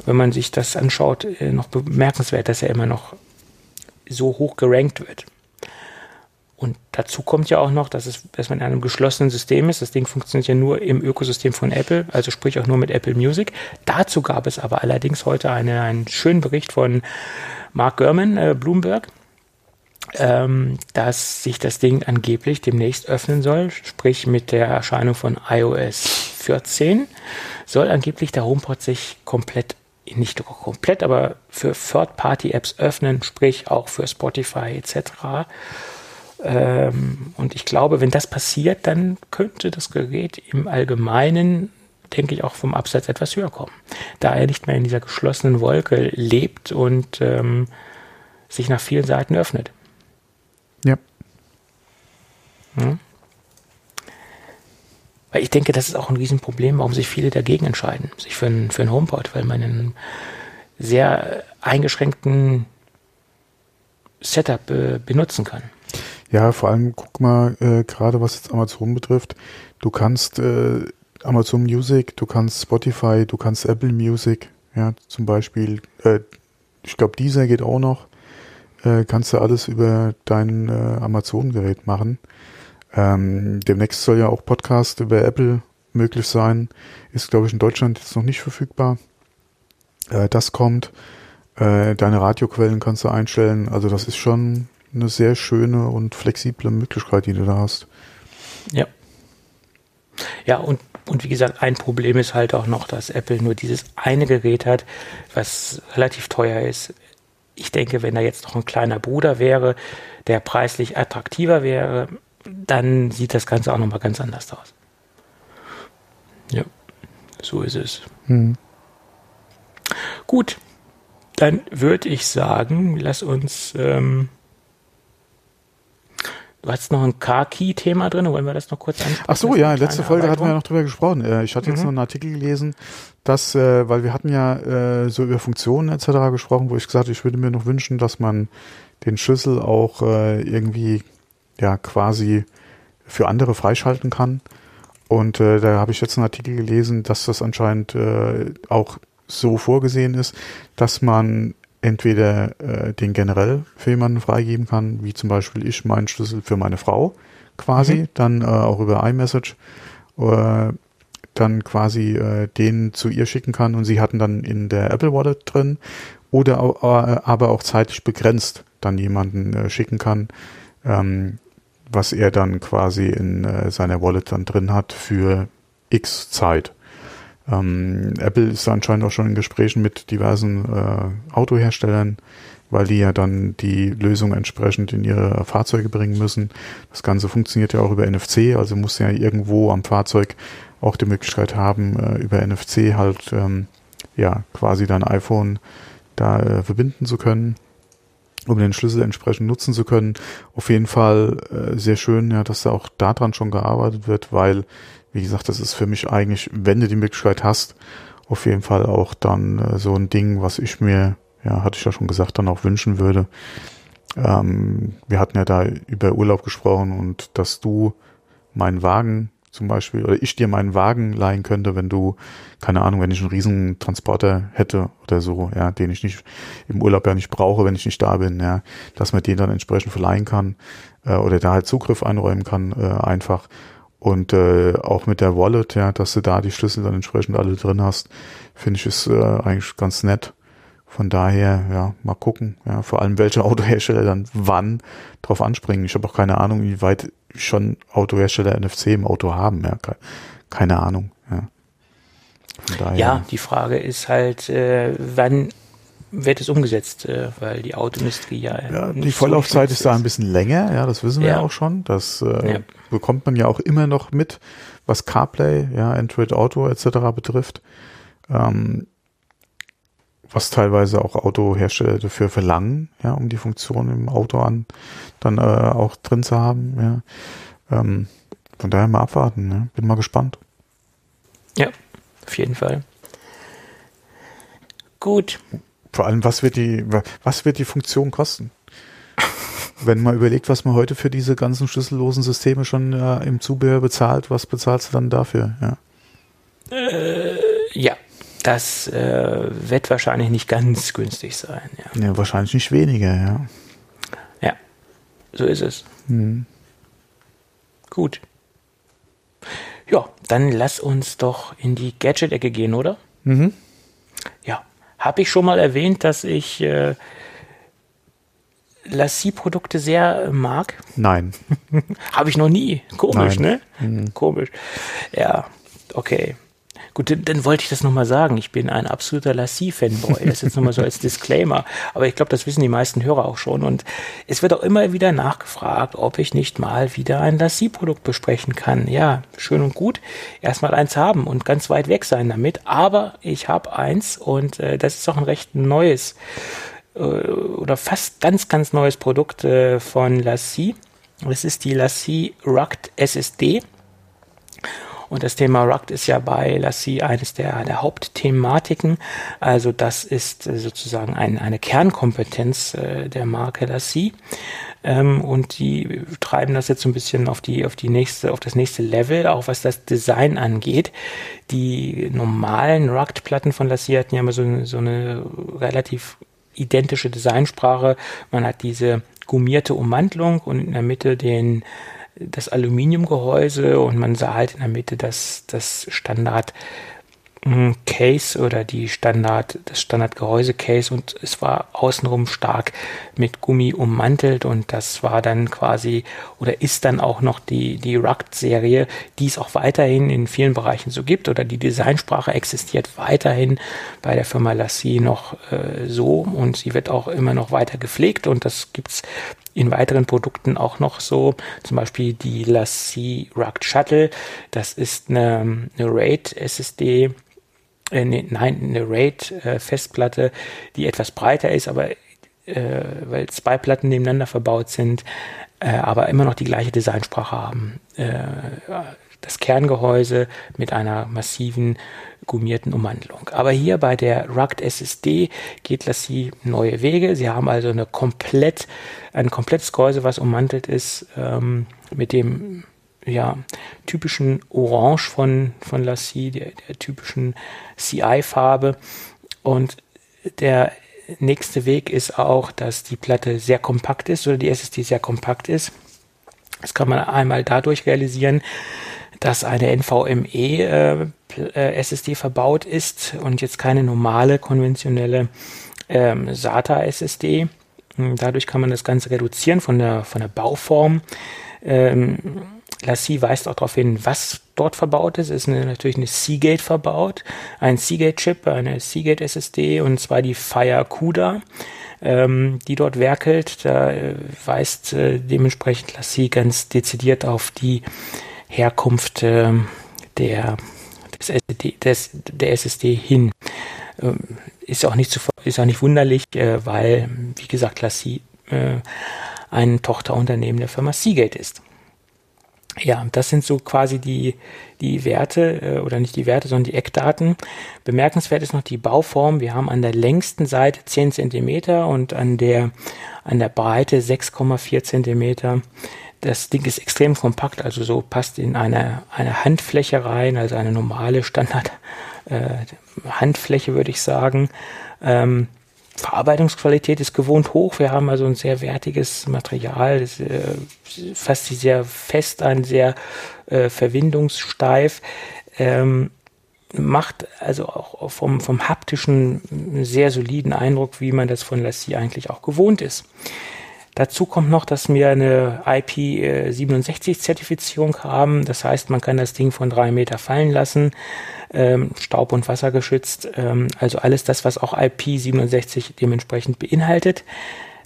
Wenn man sich das anschaut, äh, noch bemerkenswert, dass er immer noch so hoch gerankt wird. Und dazu kommt ja auch noch, dass, es, dass man in einem geschlossenen System ist. Das Ding funktioniert ja nur im Ökosystem von Apple, also sprich auch nur mit Apple Music. Dazu gab es aber allerdings heute eine, einen schönen Bericht von Mark Gurman, äh, Bloomberg, ähm, dass sich das Ding angeblich demnächst öffnen soll, sprich mit der Erscheinung von iOS 14 soll angeblich der HomePod sich komplett nicht komplett, aber für Third-Party-Apps öffnen, sprich auch für Spotify etc. Ähm, und ich glaube, wenn das passiert, dann könnte das Gerät im Allgemeinen, denke ich, auch vom Absatz etwas höher kommen, da er nicht mehr in dieser geschlossenen Wolke lebt und ähm, sich nach vielen Seiten öffnet. Ja. Hm? Weil ich denke, das ist auch ein Riesenproblem, warum sich viele dagegen entscheiden, sich für ein, für ein HomePod, weil man einen sehr eingeschränkten Setup äh, benutzen kann. Ja, vor allem guck mal, äh, gerade was jetzt Amazon betrifft, du kannst äh, Amazon Music, du kannst Spotify, du kannst Apple Music, ja, zum Beispiel, äh, ich glaube, dieser geht auch noch äh, kannst du alles über dein äh, Amazon-Gerät machen. Ähm, demnächst soll ja auch Podcast über Apple möglich sein. Ist, glaube ich, in Deutschland jetzt noch nicht verfügbar. Äh, das kommt. Äh, deine Radioquellen kannst du einstellen. Also das ist schon eine sehr schöne und flexible Möglichkeit, die du da hast. Ja. Ja, und, und wie gesagt, ein Problem ist halt auch noch, dass Apple nur dieses eine Gerät hat, was relativ teuer ist ich denke, wenn da jetzt noch ein kleiner Bruder wäre, der preislich attraktiver wäre, dann sieht das Ganze auch nochmal ganz anders aus. Ja, so ist es. Hm. Gut, dann würde ich sagen, lass uns ähm, Du hast noch ein Car-Key-Thema drin, wollen wir das noch kurz ansprechen? Ach so, ja, letzte Folge hatten wir ja noch drüber gesprochen. Äh, ich hatte jetzt mhm. noch einen Artikel gelesen, dass, äh, weil wir hatten ja äh, so über Funktionen etc. gesprochen, wo ich gesagt habe, ich würde mir noch wünschen, dass man den Schlüssel auch irgendwie ja quasi für andere freischalten kann. Und da habe ich jetzt einen Artikel gelesen, dass das anscheinend auch so vorgesehen ist, dass man entweder äh, den generell für jemanden freigeben kann, wie zum Beispiel ich meinen Schlüssel für meine Frau quasi, mhm. dann äh, auch über iMessage, äh, dann quasi äh, den zu ihr schicken kann und sie hatten dann in der Apple Wallet drin oder auch, äh, aber auch zeitlich begrenzt dann jemanden äh, schicken kann, ähm, was er dann quasi in äh, seiner Wallet dann drin hat für X Zeit. Ähm, Apple ist anscheinend auch schon in Gesprächen mit diversen äh, Autoherstellern, weil die ja dann die Lösung entsprechend in ihre Fahrzeuge bringen müssen. Das Ganze funktioniert ja auch über NFC, also muss ja irgendwo am Fahrzeug auch die Möglichkeit haben, äh, über NFC halt ähm, ja quasi dein iPhone da äh, verbinden zu können, um den Schlüssel entsprechend nutzen zu können. Auf jeden Fall äh, sehr schön, ja, dass da auch daran schon gearbeitet wird, weil wie gesagt, das ist für mich eigentlich, wenn du die Möglichkeit hast, auf jeden Fall auch dann äh, so ein Ding, was ich mir, ja, hatte ich ja schon gesagt, dann auch wünschen würde. Ähm, wir hatten ja da über Urlaub gesprochen und dass du meinen Wagen zum Beispiel, oder ich dir meinen Wagen leihen könnte, wenn du, keine Ahnung, wenn ich einen riesen Transporter hätte oder so, ja, den ich nicht im Urlaub ja nicht brauche, wenn ich nicht da bin, ja, dass man den dann entsprechend verleihen kann äh, oder da halt Zugriff einräumen kann, äh, einfach Und äh, auch mit der Wallet, ja, dass du da die Schlüssel dann entsprechend alle drin hast, finde ich ist äh, eigentlich ganz nett. Von daher, ja, mal gucken, ja, vor allem welche Autohersteller dann wann drauf anspringen. Ich habe auch keine Ahnung, wie weit schon Autohersteller NFC im Auto haben, ja, keine Ahnung, ja. Ja, die Frage ist halt, äh, wann wird es umgesetzt, äh, weil die Autoindustrie ja. Ja, die Vorlaufzeit so ist da ein bisschen länger, ja, das wissen wir ja auch schon. Das äh, ja. bekommt man ja auch immer noch mit, was CarPlay, ja, Android Auto etc. betrifft. Ähm, was teilweise auch Autohersteller dafür verlangen, ja, um die Funktion im Auto an dann äh, auch drin zu haben, ja. Ähm, von daher mal abwarten, ne? bin mal gespannt. Ja, auf jeden Fall. Gut. Vor allem, was wird die, was wird die Funktion kosten? Wenn man überlegt, was man heute für diese ganzen schlüssellosen Systeme schon äh, im Zubehör bezahlt, was bezahlst du dann dafür? Ja, äh, ja das äh, wird wahrscheinlich nicht ganz günstig sein. Ja. ja, wahrscheinlich nicht weniger, ja. Ja, so ist es. Mhm. Gut. Ja, dann lass uns doch in die Gadget-Ecke gehen, oder? Mhm. Ja. Habe ich schon mal erwähnt, dass ich äh, Lassie-Produkte sehr mag? Nein. Habe ich noch nie. Komisch, Nein. ne? Mhm. Komisch. Ja, okay. Gut, dann, dann wollte ich das nochmal sagen. Ich bin ein absoluter Lassie-Fanboy. Das ist jetzt nochmal so als Disclaimer. Aber ich glaube, das wissen die meisten Hörer auch schon. Und es wird auch immer wieder nachgefragt, ob ich nicht mal wieder ein Lassie-Produkt besprechen kann. Ja, schön und gut. Erstmal eins haben und ganz weit weg sein damit. Aber ich habe eins und äh, das ist auch ein recht neues äh, oder fast ganz, ganz neues Produkt äh, von Lassie. Das ist die Lassie Rugged SSD. Und das Thema Rugged ist ja bei Lassie eines der, der Hauptthematiken. Also das ist äh, sozusagen ein, eine Kernkompetenz äh, der Marke Lassie. Ähm, und die treiben das jetzt so ein bisschen auf die, auf die nächste, auf das nächste Level, auch was das Design angeht. Die normalen Rugged-Platten von Lassie hatten ja immer so, so eine relativ identische Designsprache. Man hat diese gummierte Ummantelung und in der Mitte den das Aluminiumgehäuse und man sah halt in der Mitte das, das Standard Case oder die Standard, das Standardgehäuse Case und es war außenrum stark mit Gummi ummantelt und das war dann quasi oder ist dann auch noch die, die Rugged Serie, die es auch weiterhin in vielen Bereichen so gibt oder die Designsprache existiert weiterhin bei der Firma Lassie noch äh, so und sie wird auch immer noch weiter gepflegt und das gibt's in weiteren Produkten auch noch so, zum Beispiel die Lassie Rugged Shuttle. Das ist eine, eine RAID SSD, äh, ne, nein, eine RAID äh, die etwas breiter ist, aber äh, weil zwei Platten nebeneinander verbaut sind, äh, aber immer noch die gleiche Designsprache haben. Äh, das Kerngehäuse mit einer massiven gummierten Ummantelung. Aber hier bei der Rugged SSD geht Lassie neue Wege. Sie haben also eine komplett, ein komplettes Gehäuse, was ummantelt ist, ähm, mit dem ja, typischen Orange von, von Lassie, der, der typischen CI-Farbe. Und der nächste Weg ist auch, dass die Platte sehr kompakt ist oder die SSD sehr kompakt ist. Das kann man einmal dadurch realisieren, dass eine NVMe äh, äh SSD verbaut ist und jetzt keine normale konventionelle ähm, SATA SSD. Hm, dadurch kann man das Ganze reduzieren von der, von der Bauform. Ähm, Lassie weist auch darauf hin, was dort verbaut ist. Es ist eine, natürlich eine Seagate verbaut, ein Seagate-Chip, eine Seagate SSD und zwar die Fire CUDA, ähm, die dort werkelt. Da äh, weist äh, dementsprechend Lassie ganz dezidiert auf die Herkunft äh, der, des SSD, des, der SSD hin. Ähm, ist auch nicht zu, ist auch nicht wunderlich, äh, weil, wie gesagt, Lassie äh, ein Tochterunternehmen der Firma Seagate ist. Ja, das sind so quasi die, die Werte, äh, oder nicht die Werte, sondern die Eckdaten. Bemerkenswert ist noch die Bauform. Wir haben an der längsten Seite 10 Zentimeter und an der, an der Breite 6,4 Zentimeter das Ding ist extrem kompakt, also so passt in eine, eine Handfläche rein, also eine normale Standard äh, Handfläche würde ich sagen. Ähm, Verarbeitungsqualität ist gewohnt hoch. Wir haben also ein sehr wertiges Material. Das äh, fasst sich sehr fest an, sehr äh, verwindungssteif. Ähm, macht also auch vom, vom haptischen sehr soliden Eindruck, wie man das von Lassie eigentlich auch gewohnt ist. Dazu kommt noch, dass wir eine IP67-Zertifizierung haben. Das heißt, man kann das Ding von drei Meter fallen lassen, ähm, Staub- und Wasser geschützt. Ähm, also alles das, was auch IP67 dementsprechend beinhaltet.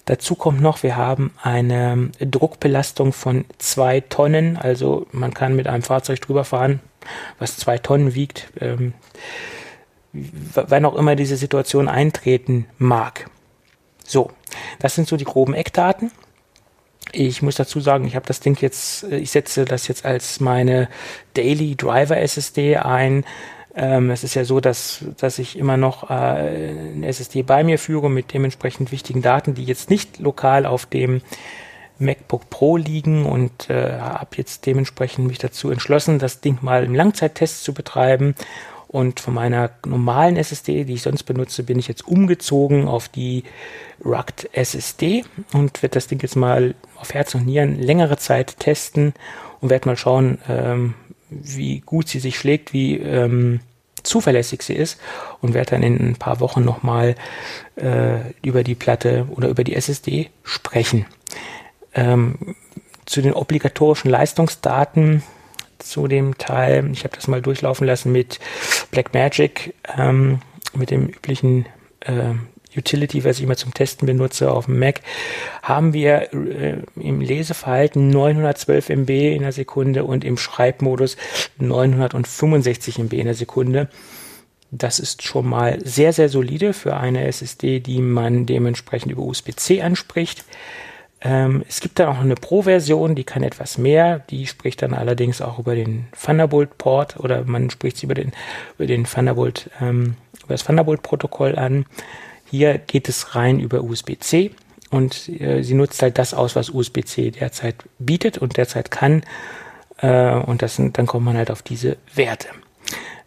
Dazu kommt noch, wir haben eine Druckbelastung von zwei Tonnen. Also man kann mit einem Fahrzeug drüber fahren, was zwei Tonnen wiegt, ähm, wann auch immer diese Situation eintreten mag. So, das sind so die groben Eckdaten. Ich muss dazu sagen, ich habe das Ding jetzt, äh, ich setze das jetzt als meine Daily Driver SSD ein. Ähm, es ist ja so, dass, dass ich immer noch äh, eine SSD bei mir führe mit dementsprechend wichtigen Daten, die jetzt nicht lokal auf dem MacBook Pro liegen und äh, habe jetzt dementsprechend mich dazu entschlossen, das Ding mal im Langzeittest zu betreiben und von meiner normalen SSD, die ich sonst benutze, bin ich jetzt umgezogen auf die RUCT SSD und werde das Ding jetzt mal auf Herz und Nieren längere Zeit testen und werde mal schauen, ähm, wie gut sie sich schlägt, wie ähm, zuverlässig sie ist und werde dann in ein paar Wochen nochmal äh, über die Platte oder über die SSD sprechen. Ähm, zu den obligatorischen Leistungsdaten zu dem Teil. Ich habe das mal durchlaufen lassen mit Blackmagic, ähm, mit dem üblichen äh, Utility, was ich immer zum Testen benutze auf dem Mac, haben wir äh, im Leseverhalten 912 MB in der Sekunde und im Schreibmodus 965 MB in der Sekunde. Das ist schon mal sehr, sehr solide für eine SSD, die man dementsprechend über USB-C anspricht. Ähm, es gibt dann auch eine Pro-Version, die kann etwas mehr. Die spricht dann allerdings auch über den Thunderbolt-Port oder man spricht sie über den, über den Thunderbolt, ähm, über das Thunderbolt-Protokoll an. Hier geht es rein über USB-C und äh, sie nutzt halt das aus, was USB-C derzeit bietet und derzeit kann. Äh, und das sind, dann kommt man halt auf diese Werte.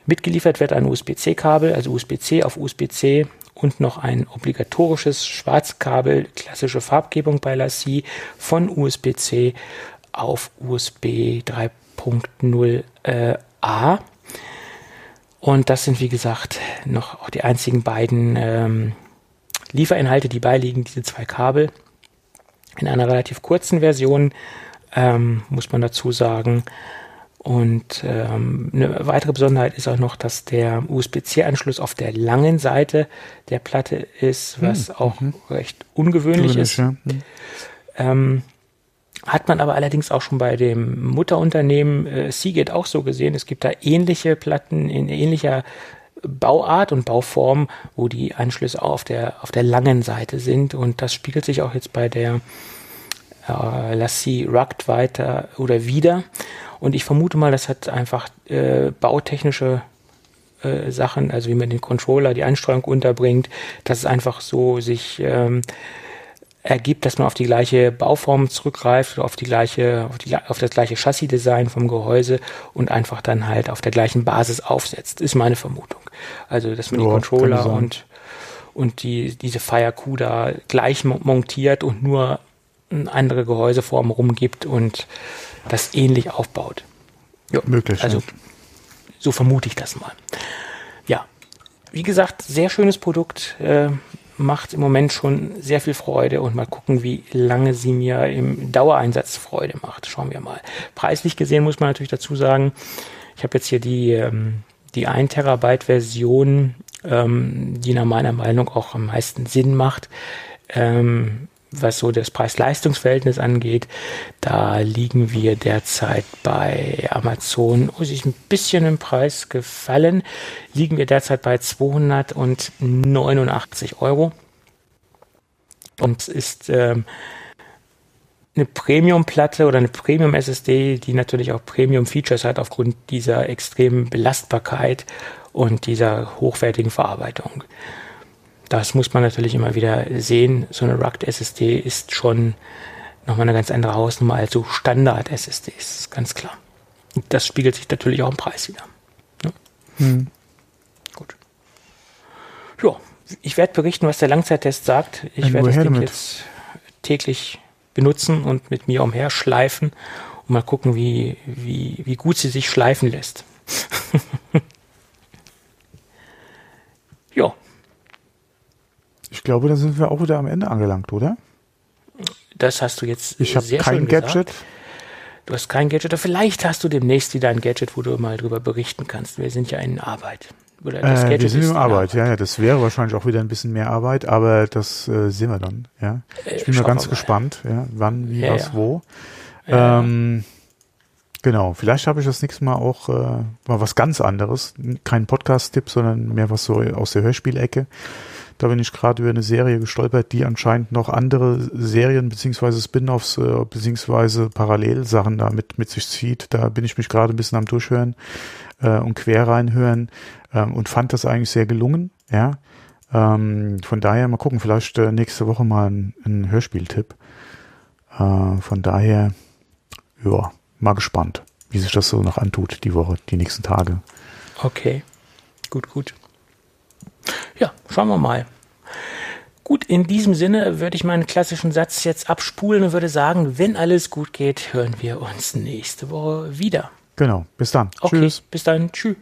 Mitgeliefert wird ein USB-C-Kabel, also USB-C auf USB-C und noch ein obligatorisches Schwarzkabel, klassische Farbgebung bei Lassie von USB-C auf USB 3.0 äh, A. Und das sind, wie gesagt, noch auch die einzigen beiden ähm, Lieferinhalte, die beiliegen, diese zwei Kabel. In einer relativ kurzen Version, ähm, muss man dazu sagen. Und ähm, eine weitere Besonderheit ist auch noch, dass der USB-C-Anschluss auf der langen Seite der Platte ist, was hm, auch mhm. recht ungewöhnlich ist. Ja. Hm. Ähm, hat man aber allerdings auch schon bei dem Mutterunternehmen äh, Seagate auch so gesehen. Es gibt da ähnliche Platten in ähnlicher Bauart und Bauform, wo die Anschlüsse auf der, auf der langen Seite sind. Und das spiegelt sich auch jetzt bei der äh, Lassie Rugged weiter oder wieder. Und ich vermute mal, das hat einfach äh, bautechnische äh, Sachen, also wie man den Controller, die Einsteuerung unterbringt, dass es einfach so sich ähm, ergibt, dass man auf die gleiche Bauform zurückgreift, auf die gleiche, auf, die, auf das gleiche Chassis-Design vom Gehäuse und einfach dann halt auf der gleichen Basis aufsetzt, ist meine Vermutung. Also, dass man ja, die Controller und, und die, diese Fire da gleich montiert und nur andere Gehäuseform rumgibt und das ähnlich aufbaut. Ja, möglich. Also so vermute ich das mal. Ja, wie gesagt, sehr schönes Produkt. Äh, macht im Moment schon sehr viel Freude und mal gucken, wie lange sie mir im Dauereinsatz Freude macht. Schauen wir mal. Preislich gesehen muss man natürlich dazu sagen, ich habe jetzt hier die, ähm, die 1 Terabyte Version, ähm, die nach meiner Meinung auch am meisten Sinn macht. Ähm, was so das Preis-Leistungs-Verhältnis angeht, da liegen wir derzeit bei Amazon, oh, ist ein bisschen im Preis gefallen, liegen wir derzeit bei 289 Euro. Und es ist ähm, eine Premium-Platte oder eine Premium-SSD, die natürlich auch Premium-Features hat aufgrund dieser extremen Belastbarkeit und dieser hochwertigen Verarbeitung das muss man natürlich immer wieder sehen. So eine Rugged SSD ist schon nochmal eine ganz andere Hausnummer als so Standard-SSDs, ganz klar. Und das spiegelt sich natürlich auch im Preis wieder. Ne? Hm. Gut. Ja, ich werde berichten, was der Langzeittest sagt. Ich werde das Ding jetzt täglich benutzen und mit mir umherschleifen und mal gucken, wie, wie, wie gut sie sich schleifen lässt. ja, Ich glaube, da sind wir auch wieder am Ende angelangt, oder? das hast du jetzt Ich habe sehr kein schön Gadget. gesagt. Du hast kein Gadget, oder vielleicht hast du demnächst wieder ein Gadget, wo du mal drüber berichten kannst. Wir sind ja in Arbeit. Oder das Äh, wir sind in Arbeit, ja, ja, das wäre wahrscheinlich auch wieder ein bisschen mehr Arbeit, aber das äh, sehen wir dann, ja. Ich bin Äh, mal ganz mal. gespannt, ja, wann, wie, Ja, was, ja. wo. Ähm, genau, vielleicht habe ich das nächste Mal auch äh, mal was ganz anderes. Kein Podcast-Tipp, sondern mehr was so aus der Hörspielecke. Da bin ich gerade über eine Serie gestolpert, die anscheinend noch andere Serien beziehungsweise Spin-offs äh, beziehungsweise Parallelsachen da mit, mit sich zieht. Da bin ich mich gerade ein bisschen am Durchhören äh, und quer reinhören ähm, und fand das eigentlich sehr gelungen. Ja, ähm, von daher mal gucken, vielleicht äh, nächste Woche mal ein, ein Hörspieltipp. Äh, von daher, ja, mal gespannt, wie sich das so noch antut die Woche, die nächsten Tage. Okay, gut, gut. Ja, schauen wir mal. Gut, in diesem Sinne würde ich meinen klassischen Satz jetzt abspulen und würde sagen, wenn alles gut geht, hören wir uns nächste Woche wieder. Genau, bis dann. Okay, Tschüss. bis dann. Tschüss.